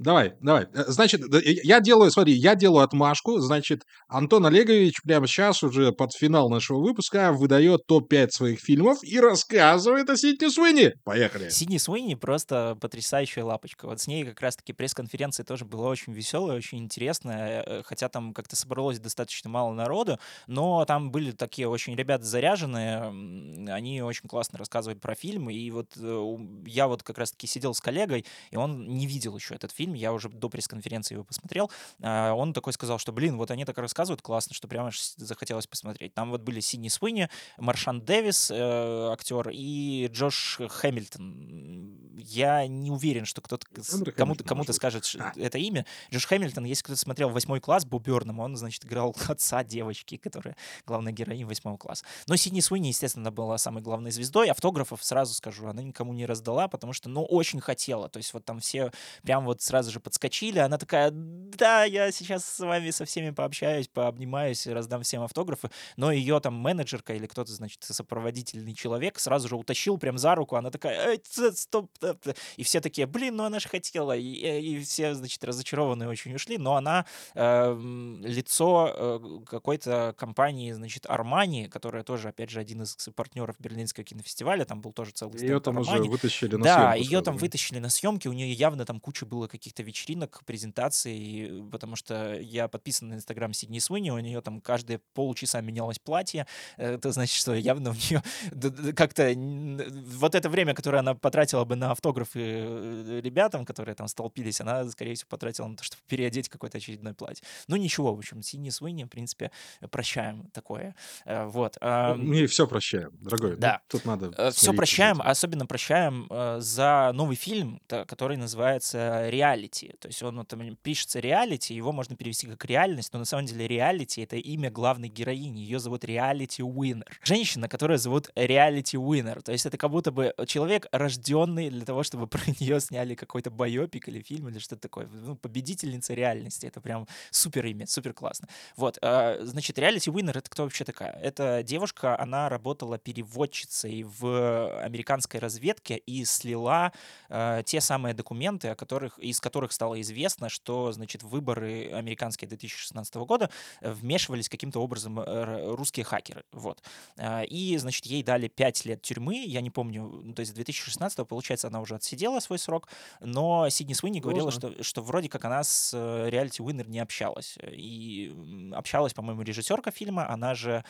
Давай, давай. Э, значит, я делаю, смотри, я делаю отмашку. Значит, Антон Олегович прямо сейчас уже под финал нашего выпуска выдает топ-5 своих фильмов и рассказывает о Сидни Суини. Поехали. Сидни Суини просто потрясающая лапочка. Вот с ней как раз-таки пресс-конференция тоже была очень веселая, очень интересная, э, хотя там как-то собралось достаточно мало народу, но там были такие очень ребята заряженные, они очень классно рассказывали про фильм, и вот э, я вот как раз-таки сидел с коллегой, и он не видел еще этот фильм, фильм, я уже до пресс-конференции его посмотрел, а, он такой сказал, что, блин, вот они так рассказывают классно, что прямо захотелось посмотреть. Там вот были Сидни Суини, Маршан Дэвис, э, актер, и Джош Хэмилтон. Я не уверен, что кто-то кому-то кому скажет а. это имя. Джош Хэмилтон, если кто-то смотрел восьмой класс Боб Бёрном, он, значит, играл <laughs> отца девочки, которая главная героиня восьмого класса. Но Сидни Суини, естественно, была самой главной звездой. Автографов, сразу скажу, она никому не раздала, потому что, ну, очень хотела. То есть вот там все прям вот сразу же подскочили. Она такая, да, я сейчас с вами со всеми пообщаюсь, пообнимаюсь, раздам всем автографы. Но ее там менеджерка или кто-то, значит, сопроводительный человек сразу же утащил прям за руку. Она такая, стоп. И все такие, блин, ну она же хотела. И, и все, значит, разочарованные очень ушли. Но она э, лицо э, какой-то компании, значит, Армани, которая тоже, опять же, один из партнеров Берлинского кинофестиваля. Там был тоже целый Ее там Армани. уже вытащили на да, съемку. Да, ее там вытащили на съемки. У нее явно там куча было каких-то вечеринок, презентаций, потому что я подписан на Инстаграм Сидни Суини, у нее там каждые полчаса менялось платье. Это значит, что явно у нее как-то вот это время, которое она потратила бы на автографы э, ребятам, которые там столпились, она, скорее всего, потратила на то, чтобы переодеть какое-то очередное платье. Ну, ничего, в общем, Сидни Суини, в принципе, прощаем такое. Э, вот. Мы все прощаем, дорогой. Ну, да. Тут надо... Э, все прощаем, особенно прощаем за новый фильм, который называется «Реальность» Reality. То есть он там пишется Reality, его можно перевести как реальность, но на самом деле Reality — это имя главной героини. Ее зовут Реалити Уиннер. Женщина, которая зовут Реалити Уиннер. То есть это как будто бы человек, рожденный для того, чтобы <laughs> про нее сняли какой-то байопик или фильм или что-то такое. Ну, победительница реальности. Это прям супер имя, супер классно. Вот, а, значит, Реалити Уиннер — это кто вообще такая? Это девушка, она работала переводчицей в американской разведке и слила э, те самые документы, о которых, из которых стало известно, что, значит, выборы американские 2016 года э, вмешивались каким-то образом э, русские хакеры. Вот. А, и, значит, ей дали 5 лет тюрьмы, я не помню, ну, то есть 2016, получается, она уже отсидела свой срок, но Сидни Суини говорила, что, что вроде как она с реалити Уиннер не общалась. И общалась, по-моему, режиссерка фильма, она же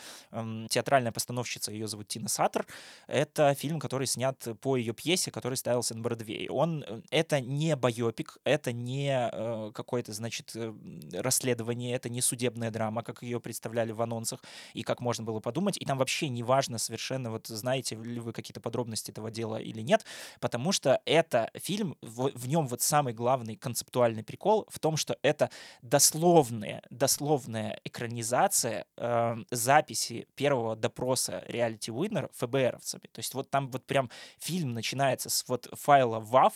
театральная постановщица, ее зовут Тина Саттер. Это фильм, который снят по ее пьесе, который ставился на Бродвее. Он, э, это не байопик, это не э, какое-то, значит, э, расследование, это не судебная драма, как ее представляли в анонсах, и как можно было подумать. И там вообще не важно совершенно, вот знаете ли вы какие-то подробности этого дела или нет, потому что это фильм, в, в нем вот самый главный концептуальный прикол в том, что это дословная, дословная экранизация э, записи первого допроса реалити Уиннер ФБРовцами. То есть вот там вот прям фильм начинается с вот файла WAV,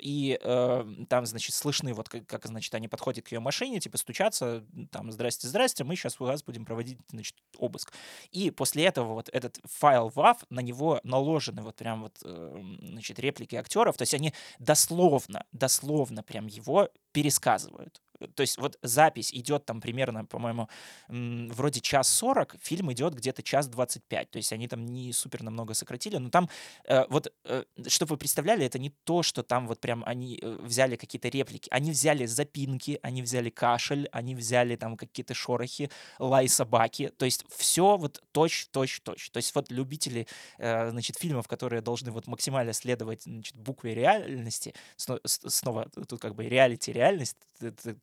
и э, там, значит, слышны вот как, как, значит, они подходят к ее машине, типа стучатся, там, здрасте, здрасте, мы сейчас у вас будем проводить, значит, обыск. И после этого вот этот файл WAV, на него наложены вот прям вот, э, значит, реплики актеров, то есть они дословно, дословно прям его пересказывают. То есть вот запись идет там примерно, по-моему, вроде час 40, фильм идет где-то час 25. То есть они там не супер намного сократили, но там э, вот, э, чтобы вы представляли, это не то, что там вот прям они э, взяли какие-то реплики. Они взяли запинки, они взяли кашель, они взяли там какие-то шорохи, лай собаки. То есть все вот точь, точь, точь. То есть вот любители, э, значит, фильмов, которые должны вот максимально следовать, значит, букве реальности, снова тут как бы реалити реальность,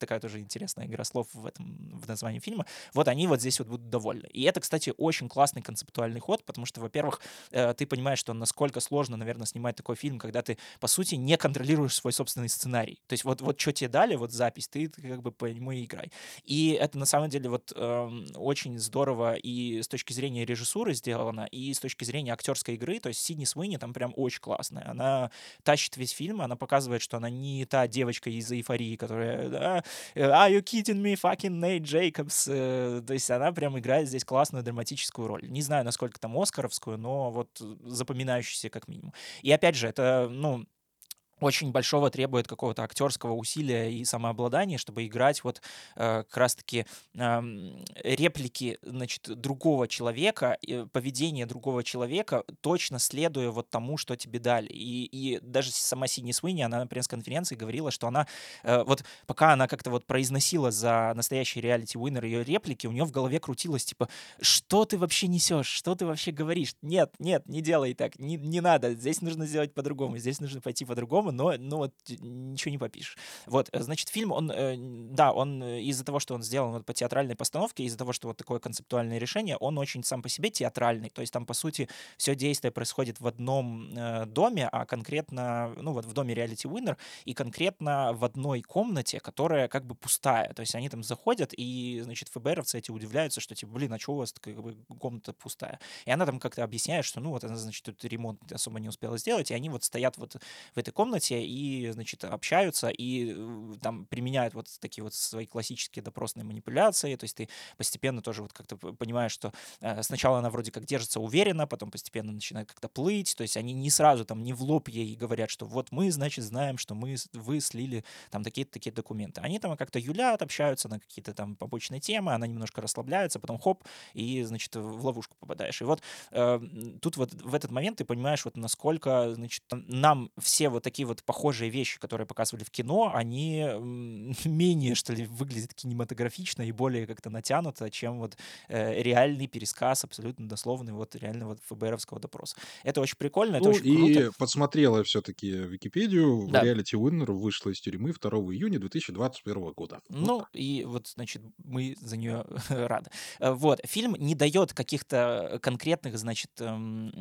такая тоже интересная игра слов в этом в названии фильма. Вот они вот здесь вот будут довольны. И это, кстати, очень классный концептуальный ход, потому что, во-первых, э, ты понимаешь, что насколько сложно, наверное, снимать такой фильм, когда ты, по сути, не контролируешь свой собственный сценарий. То есть вот, вот что тебе дали, вот запись, ты, как бы по нему и играй. И это на самом деле вот э, очень здорово и с точки зрения режиссуры сделано, и с точки зрения актерской игры. То есть Сидни Суини там прям очень классная. Она тащит весь фильм, она показывает, что она не та девочка из эйфории, которая да, are you kidding me, fucking Nate Jacobs? Э, то есть она прям играет здесь классную драматическую роль. Не знаю, насколько там Оскаровскую, но вот запоминающуюся как минимум. И опять же, это, ну, очень большого требует какого-то актерского усилия и самообладания, чтобы играть вот э, как раз-таки э, реплики, значит, другого человека, э, поведение другого человека, точно следуя вот тому, что тебе дали. И, и даже сама Сидни Суини, она на пресс-конференции говорила, что она, э, вот пока она как-то вот произносила за настоящий реалити-уиннер ее реплики, у нее в голове крутилось, типа, что ты вообще несешь, что ты вообще говоришь? Нет, нет, не делай так, не, не надо, здесь нужно сделать по-другому, здесь нужно пойти по-другому, по-другому, но ну, вот, ничего не попишешь. Вот, э, значит, фильм, он, э, да, он э, из-за того, что он сделан вот по театральной постановке, из-за того, что вот такое концептуальное решение, он очень сам по себе театральный. То есть там, по сути, все действие происходит в одном доме, а конкретно, ну вот в доме Reality Winner, и конкретно в одной комнате, которая как бы пустая. То есть они там заходят, и, значит, ФБРовцы эти удивляются, что, типа, блин, а что у вас как бы комната пустая? И она там как-то объясняет, что, ну вот она, значит, тут ремонт особо не успела сделать, и они вот стоят вот в этой комнате, комнате и, значит, общаются и э, там применяют вот такие вот свои классические допросные манипуляции, то есть ты постепенно тоже вот как-то понимаешь, что э, сначала она вроде как держится уверенно, потом постепенно начинает как-то плыть, то есть они не сразу там не в лоб ей говорят, что вот мы, значит, знаем, что мы, вы слили там такие-то такие документы. Они там как-то юлят, общаются на какие-то там побочные темы, она немножко расслабляется, потом хоп, и, значит, в ловушку попадаешь. И вот э, тут вот в этот момент ты понимаешь, вот насколько, значит, нам все вот такие вот похожие вещи, которые показывали в кино, они <laughs> менее, что ли, выглядят кинематографично и более как-то натянуто, чем вот э, реальный пересказ, абсолютно дословный, вот реального ФБРовского допроса. Это очень прикольно, это ну, очень и круто. подсмотрела все-таки Википедию. Да. Реалити Уиннер вышла из тюрьмы 2 июня 2021 года. Ну, вот. и вот, значит, мы за нее <laughs> рады. Э, вот, фильм не дает каких-то конкретных, значит, эм,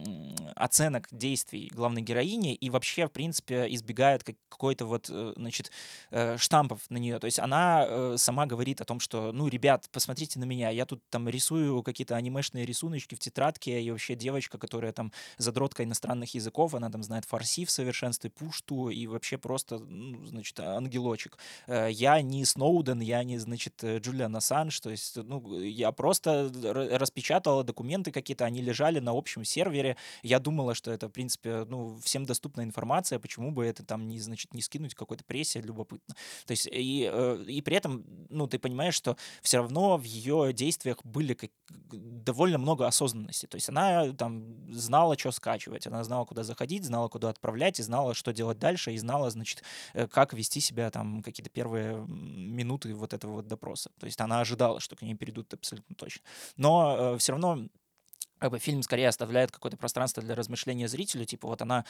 оценок действий главной героини и вообще, в принципе, избегает какой-то вот, э, значит, э, штампов на нее. То есть она э, сама говорит о том, что, ну, ребят, посмотрите на меня, я тут там рисую какие-то анимешные рисуночки в тетрадке, и вообще девочка, которая там задротка иностранных языков, она там знает фарси в совершенстве, пушту, и вообще просто, ну, значит, ангелочек. Я не Сноуден, я не, значит, Джулиан Ассанж, то есть, ну, я просто распечатала документы какие-то, они лежали на общем сервере, я думала, что это, в принципе, ну, всем доступная информация, почему бы это там не, значит, не скинуть какой-то прессе, любопытно. То есть и, э, и при этом, ну, ты понимаешь, что все равно в ее действиях были как, довольно много осознанности. То есть она там знала, что скачивать, она знала, куда заходить, знала, куда отправлять, и знала, что делать дальше, и знала, значит, э, как вести себя там какие-то первые минуты вот этого вот допроса. То есть она ожидала, что к ней перейдут абсолютно точно. Но э, все равно как бы фильм скорее оставляет какое-то пространство для размышления зрителю, типа вот она,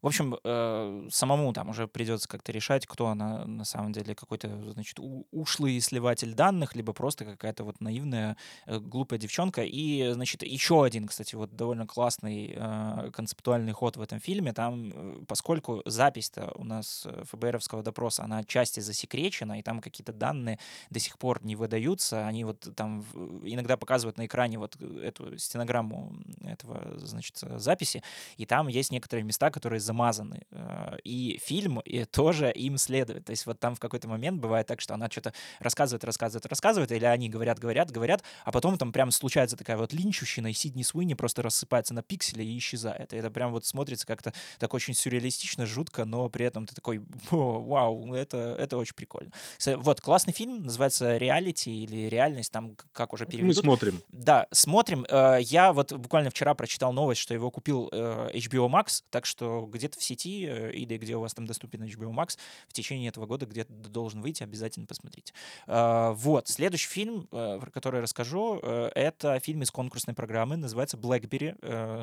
в общем, э, самому там уже придется как-то решать, кто она на самом деле, какой-то, значит, ушлый сливатель данных, либо просто какая-то вот наивная, э, глупая девчонка. И, значит, еще один, кстати, вот довольно классный э, концептуальный ход в этом фильме, там, э, поскольку запись-то у нас э, ФБРовского допроса, она отчасти засекречена, и там какие-то данные до сих пор не выдаются, они вот там иногда показывают на экране вот эту стенограмму программу этого, значит, записи, и там есть некоторые места, которые замазаны. Э, и фильм и <laughs> тоже им следует. То есть вот там в какой-то момент бывает так, что она что-то рассказывает, рассказывает, рассказывает, или они говорят, говорят, говорят, а потом там прям случается такая вот линчущина, и Сидни Суини просто рассыпается на пиксели и исчезает. И это прям вот смотрится как-то так очень сюрреалистично, жутко, но при этом ты такой, <laughs> вау, это, это очень прикольно. Вот, классный фильм, называется «Реалити» или «Реальность», там как уже переведут. Мы смотрим. Да, смотрим. Э, я вот вот буквально вчера прочитал новость, что его купил э, HBO Max, так что где-то в сети э, или где у вас там доступен HBO Max в течение этого года где-то должен выйти, обязательно посмотрите. Э, вот, следующий фильм, э, про который я расскажу, это фильм из конкурсной программы, называется BlackBerry.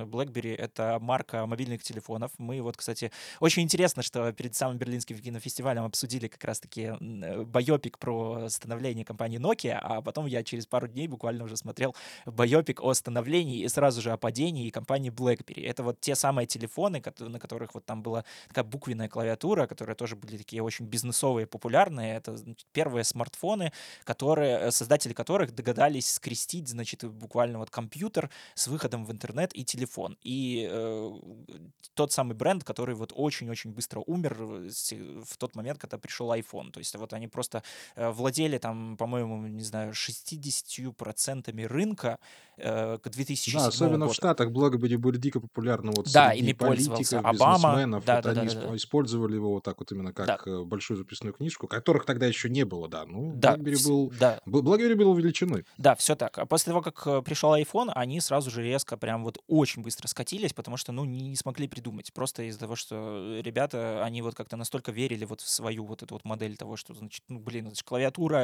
BlackBerry — это марка мобильных телефонов. Мы вот, кстати, очень интересно, что перед самым Берлинским кинофестивалем обсудили как раз-таки байопик про становление компании Nokia, а потом я через пару дней буквально уже смотрел байопик о становлении сразу же о падении и компании BlackBerry. Это вот те самые телефоны, на которых вот там была такая буквенная клавиатура, которые тоже были такие очень бизнесовые, популярные. Это значит, первые смартфоны, которые, э, создатели которых догадались скрестить, значит, буквально вот компьютер с выходом в интернет и телефон. И э, тот самый бренд, который вот очень-очень быстро умер в тот момент, когда пришел iPhone. То есть вот они просто э, владели там, по-моему, не знаю, 60% рынка э, к 2000 Да, особенно в Штатах BlackBerry были дико популярны вот Да, среди ими политиков, Обама. Да, Вот да, да, они да, да. исп- использовали его вот так вот именно Да. как э, большую записную книжку, которых тогда еще не было, да. Ну, Да, вс- был... да, Б- BlackBerry был величиной. Да, все так. А после того, как э, пришел iPhone, они сразу же резко, прям вот очень быстро скатились, потому что, ну, не, не смогли придумать. Просто из-за того, что ребята, они вот как-то настолько верили вот в свою вот эту вот модель того, что, значит, ну, блин, это же клавиатура,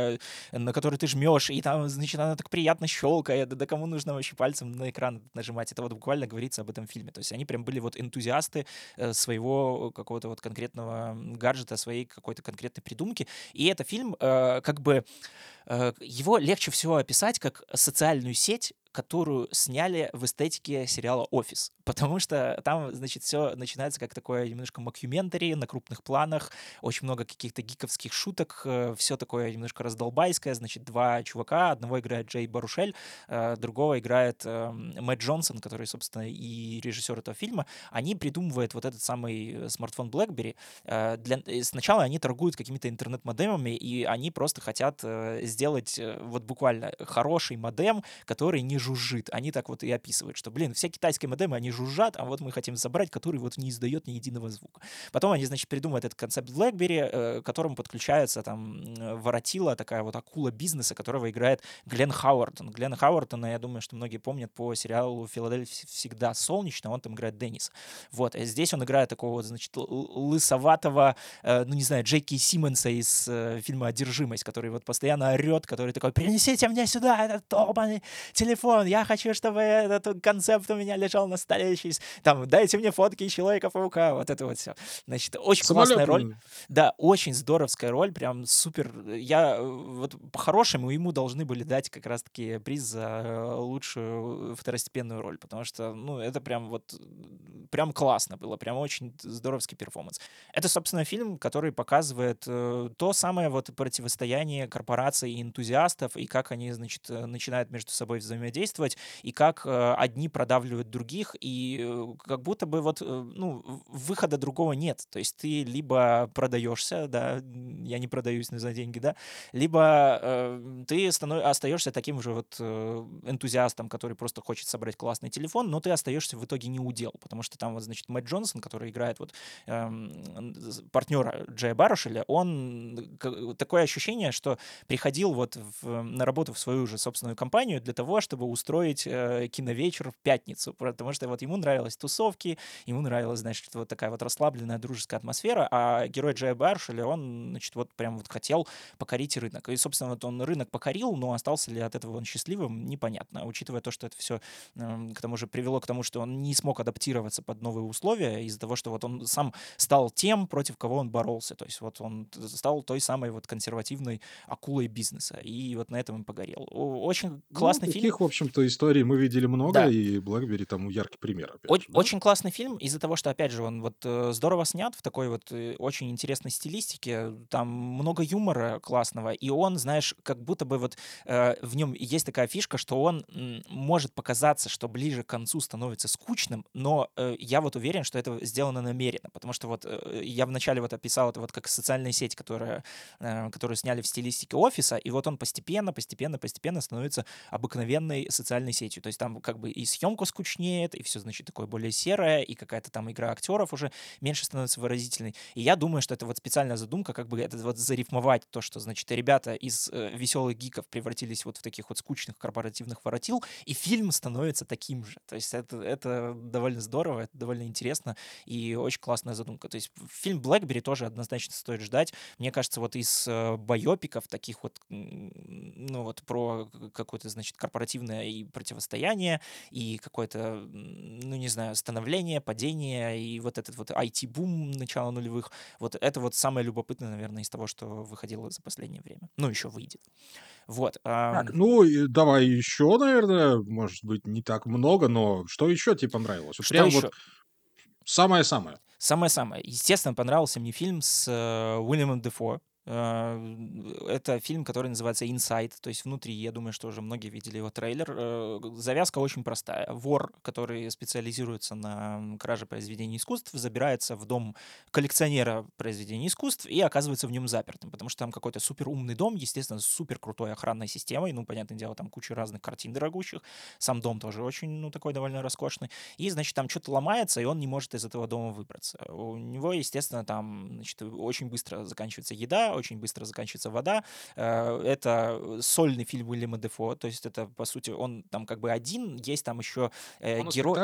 э, на которой ты жмешь, и там, значит, она так приятно щелкает, да, да кому нужно вообще пальцем на экран нажимать. Это вот буквально говорится об этом фильме. То есть они прям были вот энтузиасты э, своего какого-то вот конкретного гаджета, своей какой-то конкретной придумки. И это фильм э, как бы Э, Его легче всего описать как социальную сеть, которую сняли в эстетике сериала «Офис». <laughs> Потому что там, значит, все начинается как такое немножко мокюментари на крупных планах, очень много каких-то гиковских шуток, все такое немножко раздолбайское. Значит, два чувака, одного играет Джей Барушель, э, другого играет э, Мэтт Джонсон, который, собственно, и режиссер этого фильма. Они придумывают вот этот самый смартфон BlackBerry. Э, Для... э, Сначала они торгуют какими-то интернет-модемами, и они просто хотят э, сделать э, вот буквально хороший модем, который не жужжит. Они так вот и описывают, что, блин, все китайские модемы, они жужжат, а вот мы хотим собрать, который вот не издает ни единого звука. Потом они, значит, придумывают этот концепт BlackBerry, э, к которому подключается там воротила, такая вот акула бизнеса, которого играет Глен Хауэртон. Глен Хауэртона, я думаю, что многие помнят по сериалу «Филадельфия всегда солнечно», он там играет Денниса. Вот, а здесь он играет такого вот, значит, лысоватого, э, ну, не знаю, Джеки Симмонса из э, фильма «Одержимость», который вот постоянно орет, который такой «Принесите мне сюда этот долбанный телефон, я хочу, чтобы этот концепт у меня лежал на столе, там, дайте мне фотки Человека-паука», вот это вот все. Значит, очень классная роль. Самолет. Да, очень здоровская роль, прям супер. Я э, вот по-хорошему ему должны были дать как раз-таки приз за э, лучшую второстепенную роль, потому что, ну, это прям вот, э, прям классно было, прям очень здоровский перформанс. Это, собственно, фильм, который показывает э, то самое вот противостояние корпораций и энтузиастов, и как они, значит, э, начинают между собой взаимодействовать, и как э, одни продавливают других, и э, как будто бы вот, э, ну, выхода другого нет. То есть ты либо продаешься, да, я не продаюсь за деньги, да, либо э, ты станов- остаешься таким же вот э, энтузиастом, который просто хочет собрать классный телефон, но ты остаешься в итоге не удел, потому что там вот, значит, Мэтт Джонсон, который играет вот партнера Джея Барушеля, он такое ощущение, что приходил вот в- на работу в свою же собственную компанию для того, чтобы устроить э, киновечер в пятницу, потому что вот ему нравились тусовки, ему нравилась, значит, вот такая вот расслабленная дружеская атмосфера, а герой Джея Баршеля, он, значит, вот прям вот хотел покорить рынок. И, собственно, вот он рынок покорил, но остался ли от этого он счастливым, непонятно. Учитывая то, что это все к тому же привело к тому, что он не смог адаптироваться под новые условия из-за того, что вот он сам стал тем, против кого он боролся. То есть вот он стал той самой вот консервативной акулой бизнеса. И вот на этом и погорел. Очень классный ну, фильм. таких, в общем-то, историй мы видели много, Да. и BlackBerry тому яркий пример. Опять Оч- же, да? Очень классный фильм из-за того, что, опять же, он вот э, здорово снят в такой вот э, очень интересной стилистике. Там много юмора классного, и он, знаешь, как будто бы вот э, в нем есть такая фишка, что он может показаться, что ближе к концу становится скучным, но э, я вот уверен, что это сделано намеренно, потому что вот э, я вначале вот описал это вот как социальная сеть, которая, э, которую сняли в стилистике офиса, и вот он постепенно, постепенно, постепенно становится обыкновенной социальной сетью. То есть там как бы и съемка скучнеет, и все, значит, такое более серое, и какая-то там игра актеров уже меньше становится выразительной. И я думаю, что это вот специальная задумка, как бы это вот зарифмовать то, что, значит, ребята из э, веселых гиков превратились вот в таких вот скучных корпоративных воротил, и фильм становится таким же. То есть это, это довольно здорово, это довольно интересно, и очень классная задумка. То есть фильм «Блэкбери» тоже однозначно стоит ждать. Мне кажется, вот из э, байопиков таких вот, ну вот про какое-то, значит, корпоративное и противостояние, и какое-то, ну не знаю, становление, падение, и вот этот вот IT-бум начала нулевых, вот это вот самое любопытное, наверное, из того, что выходило за последнее время. Ну, еще выйдет. Вот. Так, ну, и давай еще, наверное, может быть, не так много, но что еще тебе понравилось? Вот Что прям еще? вот самое-самое. Самое-самое. Естественно, понравился мне фильм с э, Уильямом Дефо. Э, это фильм, который называется Inside, то есть внутри. Я думаю, что уже многие видели его трейлер. Э, завязка очень простая. Вор, который специализируется на краже произведений искусств, забирается в дом коллекционера произведений искусств и оказывается в нем запертым, потому что там какой-то супер умный дом, естественно, с супер крутой охранной системой. Ну, понятное дело, там куча разных картин дорогущих. Сам дом тоже очень, ну, такой довольно роскошный. И, значит, там что-то ломается, и он не может из этого дома выбраться. У него, естественно, там, значит, очень быстро заканчивается еда, очень быстро заканчивается вода. Э, это сольный фильм Уильяма Дефо, то есть это, по сути, он там как бы один, есть там еще э, герой...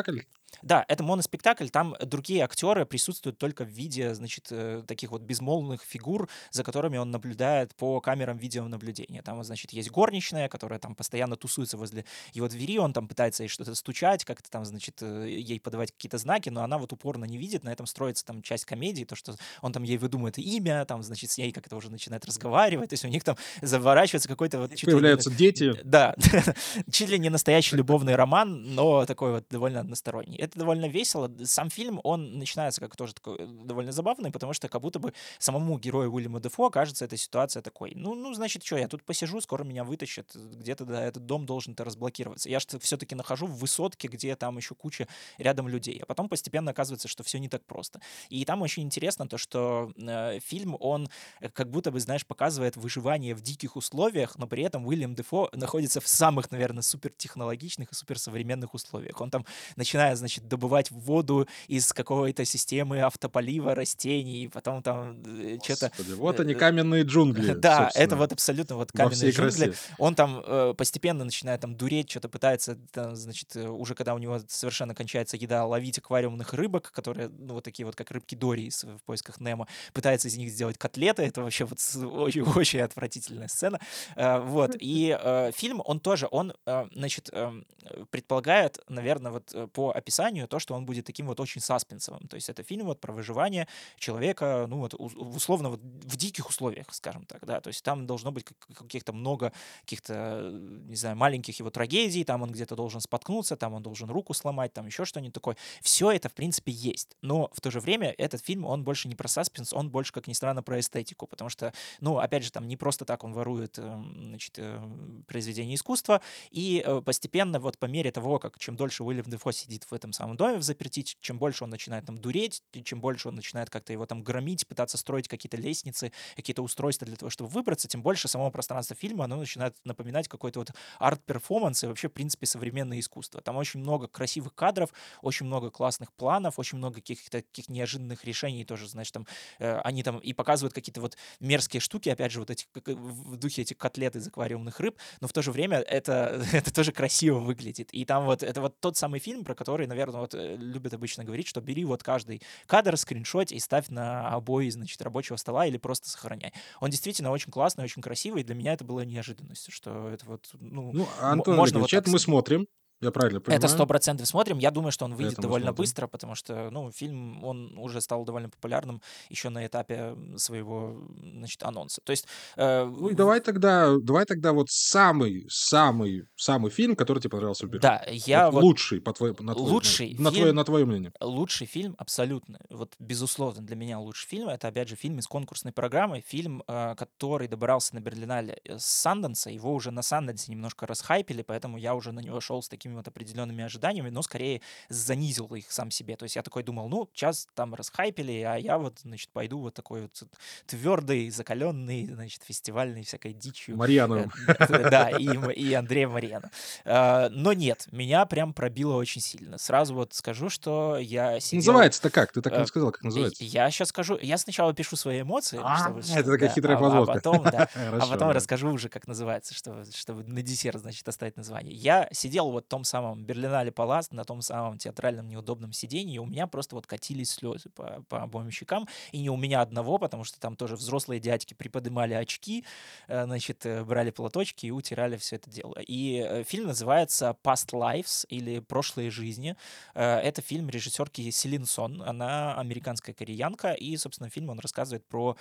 Да, это моноспектакль, там другие актеры присутствуют только в виде, значит, э, таких вот безмолвных фигур, за которыми он наблюдает по камерам видеонаблюдения. Там, значит, есть горничная, которая там постоянно тусуется возле его двери, он там пытается ей что-то стучать, как-то там, значит, э, ей подавать какие-то знаки, но она вот упорно не видит, на этом строится там часть комедии, то, что он там ей выдумывает имя, там, значит, с ней как-то уже начинает разговаривать, то есть у них там заворачивается какой-то вот... Появляются ли, дети. Да, <laughs> чуть ли не настоящий любовный роман, но такой вот довольно односторонний это довольно весело. Сам фильм, он начинается как тоже такой э, довольно забавный, потому что как будто бы самому герою Уильяма Дефо кажется эта ситуация такой, ну, ну значит, что, я тут посижу, скоро меня вытащат, где-то да, этот дом должен-то разблокироваться. Я же все-таки нахожу в высотке, где там еще куча рядом людей. А потом постепенно оказывается, что все не так просто. И там очень интересно то, что э, фильм, он э, как будто бы, знаешь, показывает выживание в диких условиях, но при этом Уильям Дефо находится в самых, наверное, супертехнологичных и суперсовременных условиях. Он там, начиная, значит, значит, добывать воду из какой-то системы автополива растений, потом там э, что-то... Вот они, э, каменные джунгли. <laughs> Да, это вот абсолютно вот каменные джунгли. Он там э, постепенно начинает там дуреть, что-то пытается, значит, уже когда у него совершенно кончается еда, ловить аквариумных рыбок, которые, ну, вот такие вот, как рыбки Дори в поисках Немо, пытается из них сделать котлеты, это вообще вот очень-очень <laughs> отвратительная сцена. Вот, и фильм, он тоже, он, значит, эм, предполагает, наверное, вот по описанию описанию то, что он будет таким вот очень саспенсовым. То есть это фильм вот про выживание человека, ну вот условно вот в диких условиях, скажем так, да. То есть там должно быть каких-то много каких-то, не знаю, маленьких его трагедий, там он где-то должен споткнуться, там он должен руку сломать, там еще что-нибудь такое. Все это, в принципе, есть. Но в то же время этот фильм, он больше не про саспенс, он больше, как ни странно, про эстетику, потому что, ну, опять же, там не просто так он ворует, эм, значит, э, произведение искусства, и э, постепенно вот по мере того, как чем дольше Уильям Дефо сидит в этом этом самом доме в заперти, чем больше он начинает там дуреть, чем больше он начинает как-то его там громить, пытаться строить какие-то лестницы, какие-то устройства для того, чтобы выбраться, тем больше само пространство фильма, оно начинает напоминать какой-то вот арт-перформанс и вообще, в принципе, современное искусство. Там очень много красивых кадров, очень много классных планов, очень много каких-то таких неожиданных решений тоже, значит, там э, они там и показывают какие-то вот мерзкие штуки, опять же, вот эти в духе этих котлет из аквариумных рыб, но в то же время это, <laughs> это тоже красиво выглядит. И там вот это вот тот самый фильм, про который, наверное, наверное, вот э, любят обычно говорить, что бери вот каждый кадр, скриншот и ставь на обои, значит, рабочего стола или просто сохраняй. Он действительно очень классный, очень красивый, и для меня это было неожиданностью, что это вот, ну, ну Антон можно Олегович, вот это мы смотрим, я правильно понимаю? Это сто процентов смотрим. Я думаю, что он выйдет Это довольно быстро, потому что, ну, фильм, он уже стал довольно популярным еще на этапе своего, значит, анонса. То есть... Э, ну, и давай тогда, давай тогда вот самый, самый, самый фильм, который тебе понравился в Да, я вот, вот лучший, по твоему, на твой, лучший на, фильм, твое, на твое мнение. Лучший фильм, абсолютно. Вот, безусловно, для меня лучший фильм. Это, опять же, фильм из конкурсной программы. Фильм, э, который добрался на Берлинале с Санденса. Его уже на Санденсе немножко расхайпили, поэтому я уже на него шел с такими вот определенными ожиданиями, но скорее занизил их сам себе. То есть я такой думал, ну, сейчас там расхайпили, а я вот, значит, пойду вот такой вот твердый, закаленный, значит, фестивальный всякой дичью. Марьяновым. Э, да, и, и Андрея Марьяна. А, но нет, меня прям пробило очень сильно. Сразу вот скажу, что я сидел... Называется-то как? Ты так не э, сказал, как называется? Я сейчас скажу, я сначала пишу свои эмоции. А, это такая хитрая а, подводка. <laughs> А потом, да, а потом расскажу уже, как называется, чтобы, чтобы на десерт, значит, оставить название. Я сидел вот в том самом Берлинале Палас на том самом театральном неудобном сидении, и у меня просто вот катились слезы по, по обоим щекам, и не у меня одного, потому что там тоже взрослые дядьки приподнимали очки, э, значит, э, брали платочки и утирали все это дело. И э, фильм называется Past Lives или Прошлые жизни. Это фильм режиссерки Селин Сон, она американская кореянка, и, собственно, фильм он рассказывает про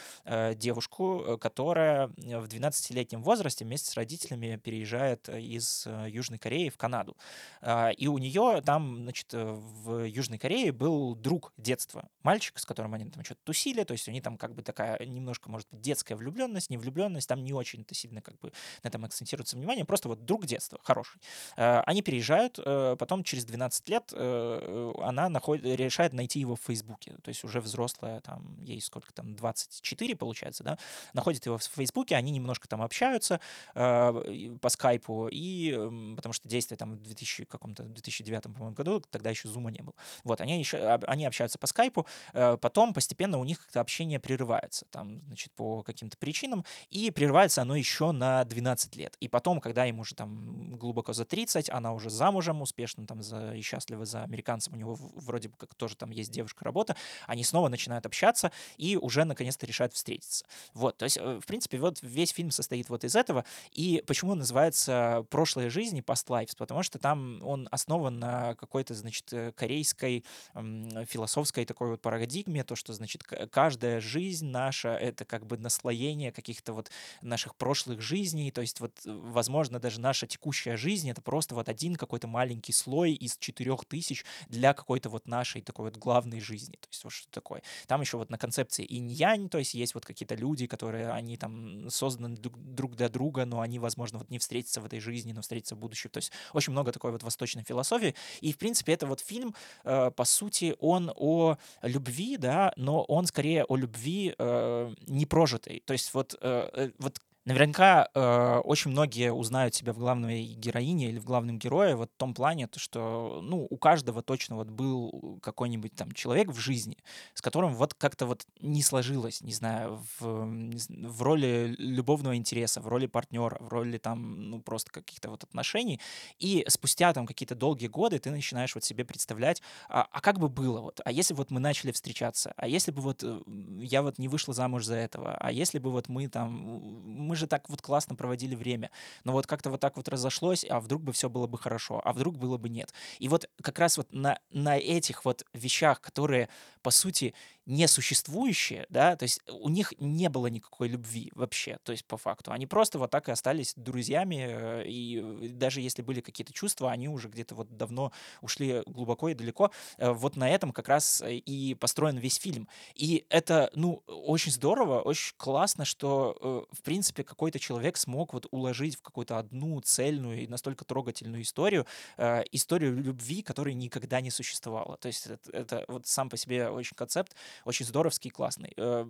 девушку, которая в 12-летнем возрасте вместе с родителями переезжает из Южной Кореи в Канаду. А, и у нее там, значит, э, в Южной Корее был друг детства, мальчик, с которым они там что-то тусили, то есть они там как бы такая немножко, может быть, детская влюбленность, не влюбленность, там не очень-то сильно как бы на этом акцентируется внимание, просто вот друг детства, хороший. А, они переезжают, э, потом через 12 лет э, она находит, решает найти его в Фейсбуке, то есть уже взрослая, там, ей сколько там, 24, получается, да, находит его в Фейсбуке, они немножко там общаются по скайпу, и потому что действие там в 2000 каком-то 2009, по-моему, году, тогда еще зума не был. Вот, они, еще, они общаются по скайпу, э, потом постепенно у них как-то общение прерывается, там, значит, по каким-то причинам, и прерывается оно еще на 12 лет. И потом, когда им уже там глубоко за 30, она уже замужем, успешно там за, и счастлива за американцем, у него вроде бы как тоже там есть девушка работа, они снова начинают общаться и уже наконец-то решают встретиться. Вот, то есть, э, в принципе, вот весь фильм состоит вот из этого, и почему называется «Прошлая жизнь» и «Past Lives», потому что там он основан на какой-то, значит, э, корейской философской такой вот парадигме, то, что, значит, каждая жизнь наша — это как бы наслоение каких-то вот наших прошлых жизней, то есть вот, возможно, даже наша текущая жизнь — это просто вот один какой-то маленький слой из четырех тысяч для какой-то вот нашей такой вот главной жизни, то есть вот что такое. Там еще вот на концепции инь-янь, то есть есть вот какие-то люди, которые, они там созданы друг для друга, но они, возможно, вот не встретятся в этой жизни, но встретятся в будущем, то есть очень много такой вот восточной философии. И, в принципе, это вот фильм, э, по сути, он о любви, да, но он скорее о любви э, непрожитой. То есть вот, э, э вот Наверняка э, очень многие узнают себя в главной героине или в главном герое вот в том плане, то, что ну, у каждого точно вот был какой-нибудь там человек в жизни, с которым вот как-то вот не сложилось, не знаю, в, в роли любовного интереса, в роли партнера, в роли там, ну, просто каких-то вот отношений. И спустя там какие-то долгие годы ты начинаешь вот себе представлять, а, а как бы было вот, а если вот мы начали встречаться, а если бы вот э, я вот не вышла замуж за этого, а если бы вот мы там мы же так вот классно проводили время, но вот как-то вот так вот разошлось, а вдруг бы все было бы хорошо, а вдруг было бы нет. И вот как раз вот на, на этих вот вещах, которые, по сути, несуществующие, да, то есть у них не было никакой любви вообще, то есть по факту. Они просто вот так и остались друзьями, э, и даже если были какие-то чувства, они уже где-то вот давно ушли глубоко и далеко. Э, вот на этом как раз э, и построен весь фильм. И это, ну, очень здорово, очень классно, что, в принципе, какой-то человек смог вот уложить в какую-то одну цельную и настолько трогательную историю, историю любви, которой никогда не существовало. То есть это, это вот сам по себе очень концепт, очень здоровский, классный. Э,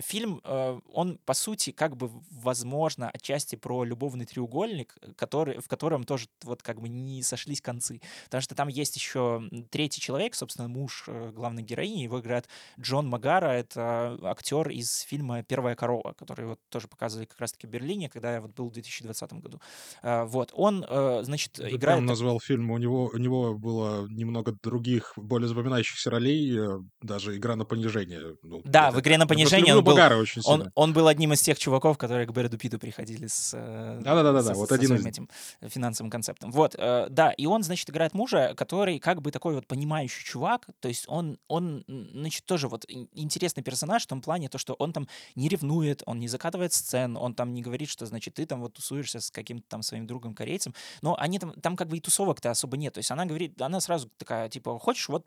фильм, э, он, по сути, как бы, возможно, отчасти про любовный треугольник, который, в котором тоже вот как бы не сошлись концы. Потому что там есть еще третий человек, собственно, муж э, главной героини, его играет Джон Магара, это актер из фильма «Первая корова», который вот тоже показывали как раз-таки в Берлине, когда я вот был в 2020 году. Вот, он, значит, Ты играет... Он назвал фильм, у него, у него было немного других, более запоминающихся ролей, даже игра на понижение понижение. Ну, да, в игре на понижение он был, очень он, он был одним из тех чуваков, которые к Брэду Питу приходили с, э, да, да, да, да, вот один своим из... этим финансовым концептом. Вот, э, да, и он, значит, играет мужа, который как бы такой вот понимающий чувак, то есть он, он значит, тоже вот интересный персонаж в том плане, то, что он там не ревнует, он не закатывает сцен, он там не говорит, что, значит, ты там вот тусуешься с каким-то там своим другом корейцем, но они там, там как бы и тусовок-то особо нет, то есть она говорит, она сразу такая, типа, хочешь, вот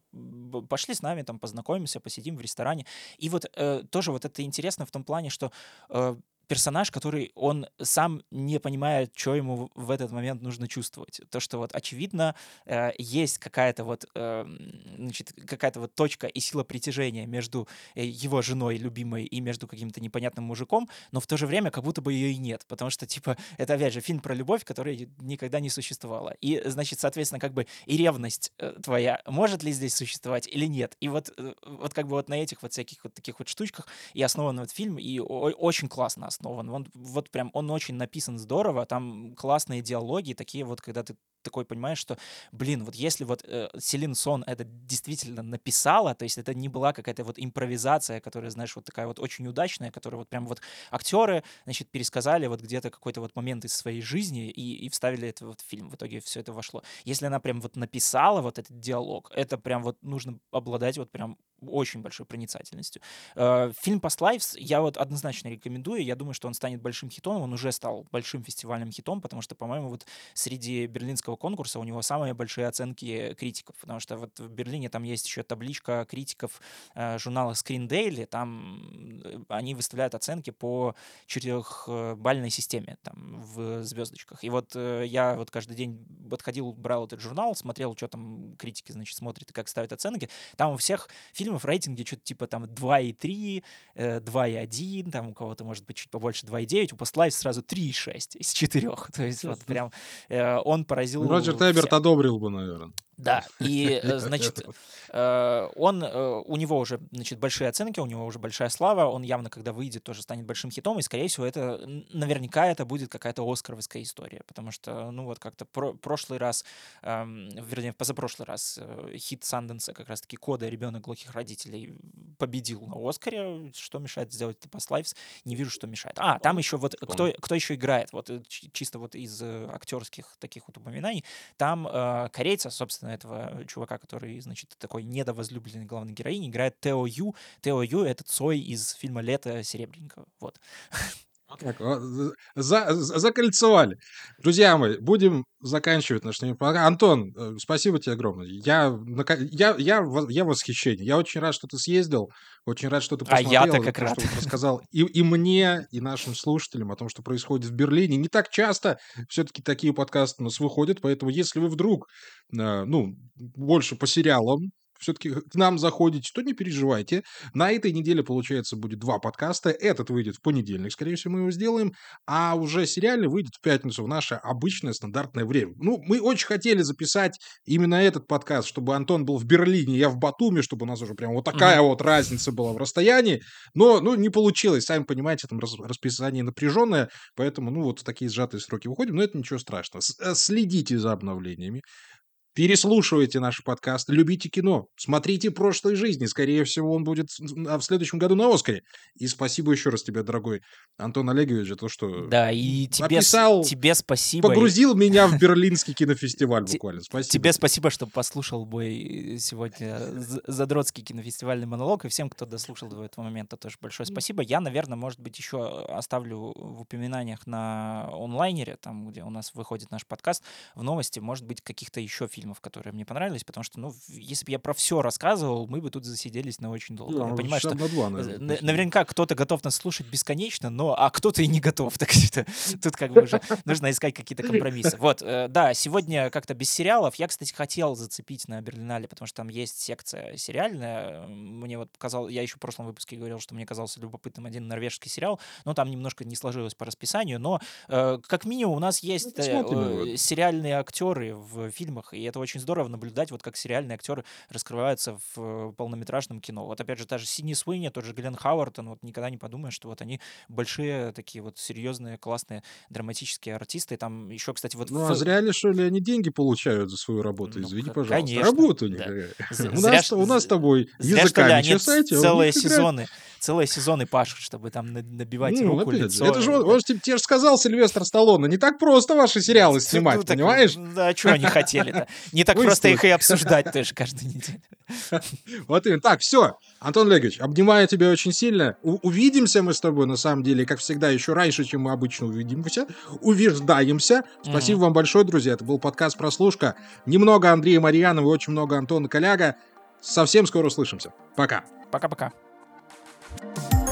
пошли с нами там познакомимся, посидим в ресторане. И вот э, тоже вот это интересно в том плане, что э, персонаж, который он сам не понимает, что ему в этот момент нужно чувствовать. То, что вот очевидно э, есть какая-то вот, э, значит, какая-то вот точка и сила притяжения между э, его женой любимой и между каким-то непонятным мужиком, но в то же время как будто бы ее и нет, потому что, типа, это, опять же, фильм про любовь, которая никогда не существовала. И, значит, соответственно, как бы и ревность э, твоя может ли здесь существовать или нет. И вот, э, вот как бы вот на этих вот всяких вот таких вот штучках и основан вот фильм, и очень классно основан. Он вот прям, он очень написан здорово, там классные диалоги, такие вот, когда ты такой понимаешь, что, блин, вот если вот э, Селин Сон это действительно написала, то есть это не была какая-то вот импровизация, которая, знаешь, вот такая вот очень удачная, которая вот прям вот актеры, значит, пересказали вот где-то какой-то вот момент из своей жизни и, и вставили это вот в фильм. В итоге все это вошло. Если она прям вот написала вот этот диалог, это прям вот нужно обладать вот прям очень большой проницательностью. Э, фильм Past Lives я вот однозначно рекомендую. Я думаю, что он станет большим хитом. Он уже стал большим фестивальным хитом, потому что, по-моему, вот среди берлинского этого конкурса у него самые большие оценки критиков, потому что вот в Берлине там есть еще табличка критиков э, журнала Screen Daily, там э, они выставляют оценки по четырехбальной системе, там, в звездочках. И вот э, я вот каждый день подходил, брал этот журнал, смотрел, что там критики, значит, смотрят и как ставят оценки. Там у всех фильмов рейтинги что-то типа там 2,3, 2,1, там у кого-то может быть чуть побольше 2,9, у Postlife сразу 3,6 из 4. <laughs> То есть вот прям он поразил... Роджер Теберт одобрил бы, наверное. Да, <laughs> и, э, значит, <laughs> э, он, э, у него уже, значит, большие оценки, у него уже большая слава, он явно, когда выйдет, тоже станет большим хитом, и, скорее всего, это, наверняка это будет какая-то оскаровская история, потому что, ну, вот как-то про прошлый раз, эм, вернее, позапрошлый раз хит Санденса, как раз-таки «Кода. Ребенок глухих родителей» победил на Оскаре, что мешает сделать это Past Lives? Не вижу, что мешает. А, там еще вот, кто, кто еще играет, вот чисто вот из актерских таких вот упоминаний, там корейца, собственно, собственно, этого чувака, который, значит, такой недовозлюбленный главной героини, играет Тео Ю. Тео Ю — это Цой из фильма «Лето серебряненького». Вот. <laughs> Так, за, закольцевали. Друзья мои, будем заканчивать наш пока. Антон, э, спасибо тебе огромное. Я, я, я, я в восхищении. Я очень рад, что ты съездил, очень рад, что ты посмотрел. А я-то как. Что рассказал и, и мне, и нашим слушателям о том, что происходит в Берлине. Не так часто все-таки такие подкасты у нас выходят, поэтому если вы вдруг, э, ну, больше по сериалам, все-таки к нам заходите, то не переживайте. На этой неделе, получается, будет два подкаста. Этот выйдет в понедельник, скорее всего, мы его сделаем. А уже сериальный выйдет в пятницу в наше обычное стандартное время. Ну, мы очень хотели записать именно этот подкаст, чтобы Антон был в Берлине, я в Батуме, чтобы у нас уже прям вот такая вот разница была в расстоянии. Но, ну, не получилось. Сами понимаете, там расписание напряженное, поэтому, ну, вот в такие сжатые сроки выходим. Но это ничего страшного. Э, следите за обновлениями. Переслушивайте наши подкасты, любите кино, смотрите «Прошлой жизни». Скорее всего, он будет в следующем году на «Оскаре». И спасибо еще раз тебе, дорогой Антон Олегович, за то, что Да, и тебе, описал, тебе спасибо. Погрузил <laughs> меня в Берлинский кинофестиваль буквально. Спасибо. Тебе спасибо, что послушал мой сегодня задротский кинофестивальный монолог. И всем, кто дослушал до этого момента, тоже большое спасибо. Я, наверное, может быть, еще оставлю в упоминаниях на онлайнере, там, где у нас выходит наш подкаст, в новости, может быть, каких-то еще фильмов фильмов, которые мне понравились, потому что, ну, если бы я про все рассказывал, мы бы тут засиделись на очень долго. Да, я понимаю, что на два, наверное, наверняка кто-то готов нас слушать бесконечно, но а кто-то и не готов. <laughs> Так что тут как бы уже нужно искать какие-то компромиссы. Вот, э, да, сегодня как-то без сериалов. Я, кстати, хотел зацепить на Берлинале, потому что там есть секция сериальная. Мне вот показал, я еще в прошлом выпуске говорил, что мне казался любопытным один норвежский сериал, но там немножко не сложилось по расписанию, но э, как минимум у нас есть ну, сериальные актеры в фильмах, и это это очень здорово наблюдать, вот как сериальные актеры раскрываются в полнометражном кино. Вот опять же, та же Сидни Суини, тот же Глен Хауэрт, он вот никогда не подумаешь, что вот они большие такие вот серьезные, классные, драматические артисты. И там еще, кстати, вот... Ну, в... а зря что ли, они деньги получают за свою работу? Ну, Извини, пожалуйста. Конечно. Работа них. Да. У, нас, у нас с тобой языками чесайте, а целые сезоны целые сезоны пашут, чтобы там набивать ну, руку, лицо. Это же, он, же тебе, же сказал Сильвестр Сталлоне, не так просто ваши сериалы снимать, понимаешь? Да, что они хотели-то? Не так просто их и обсуждать тоже каждую неделю. <laughs> Вот именно. Так, все. Антон Олегович, обнимаю тебя очень сильно. У- увидимся мы с тобой, на самом деле, как всегда, еще раньше, чем мы обычно увидимся. Увиждаемся. Спасибо mm-hmm. вам большое, друзья. Это был подкаст «Прослушка». Немного Андрея Марьянова очень много Антона Коляга. Совсем скоро услышимся. Пока. Пока-пока. you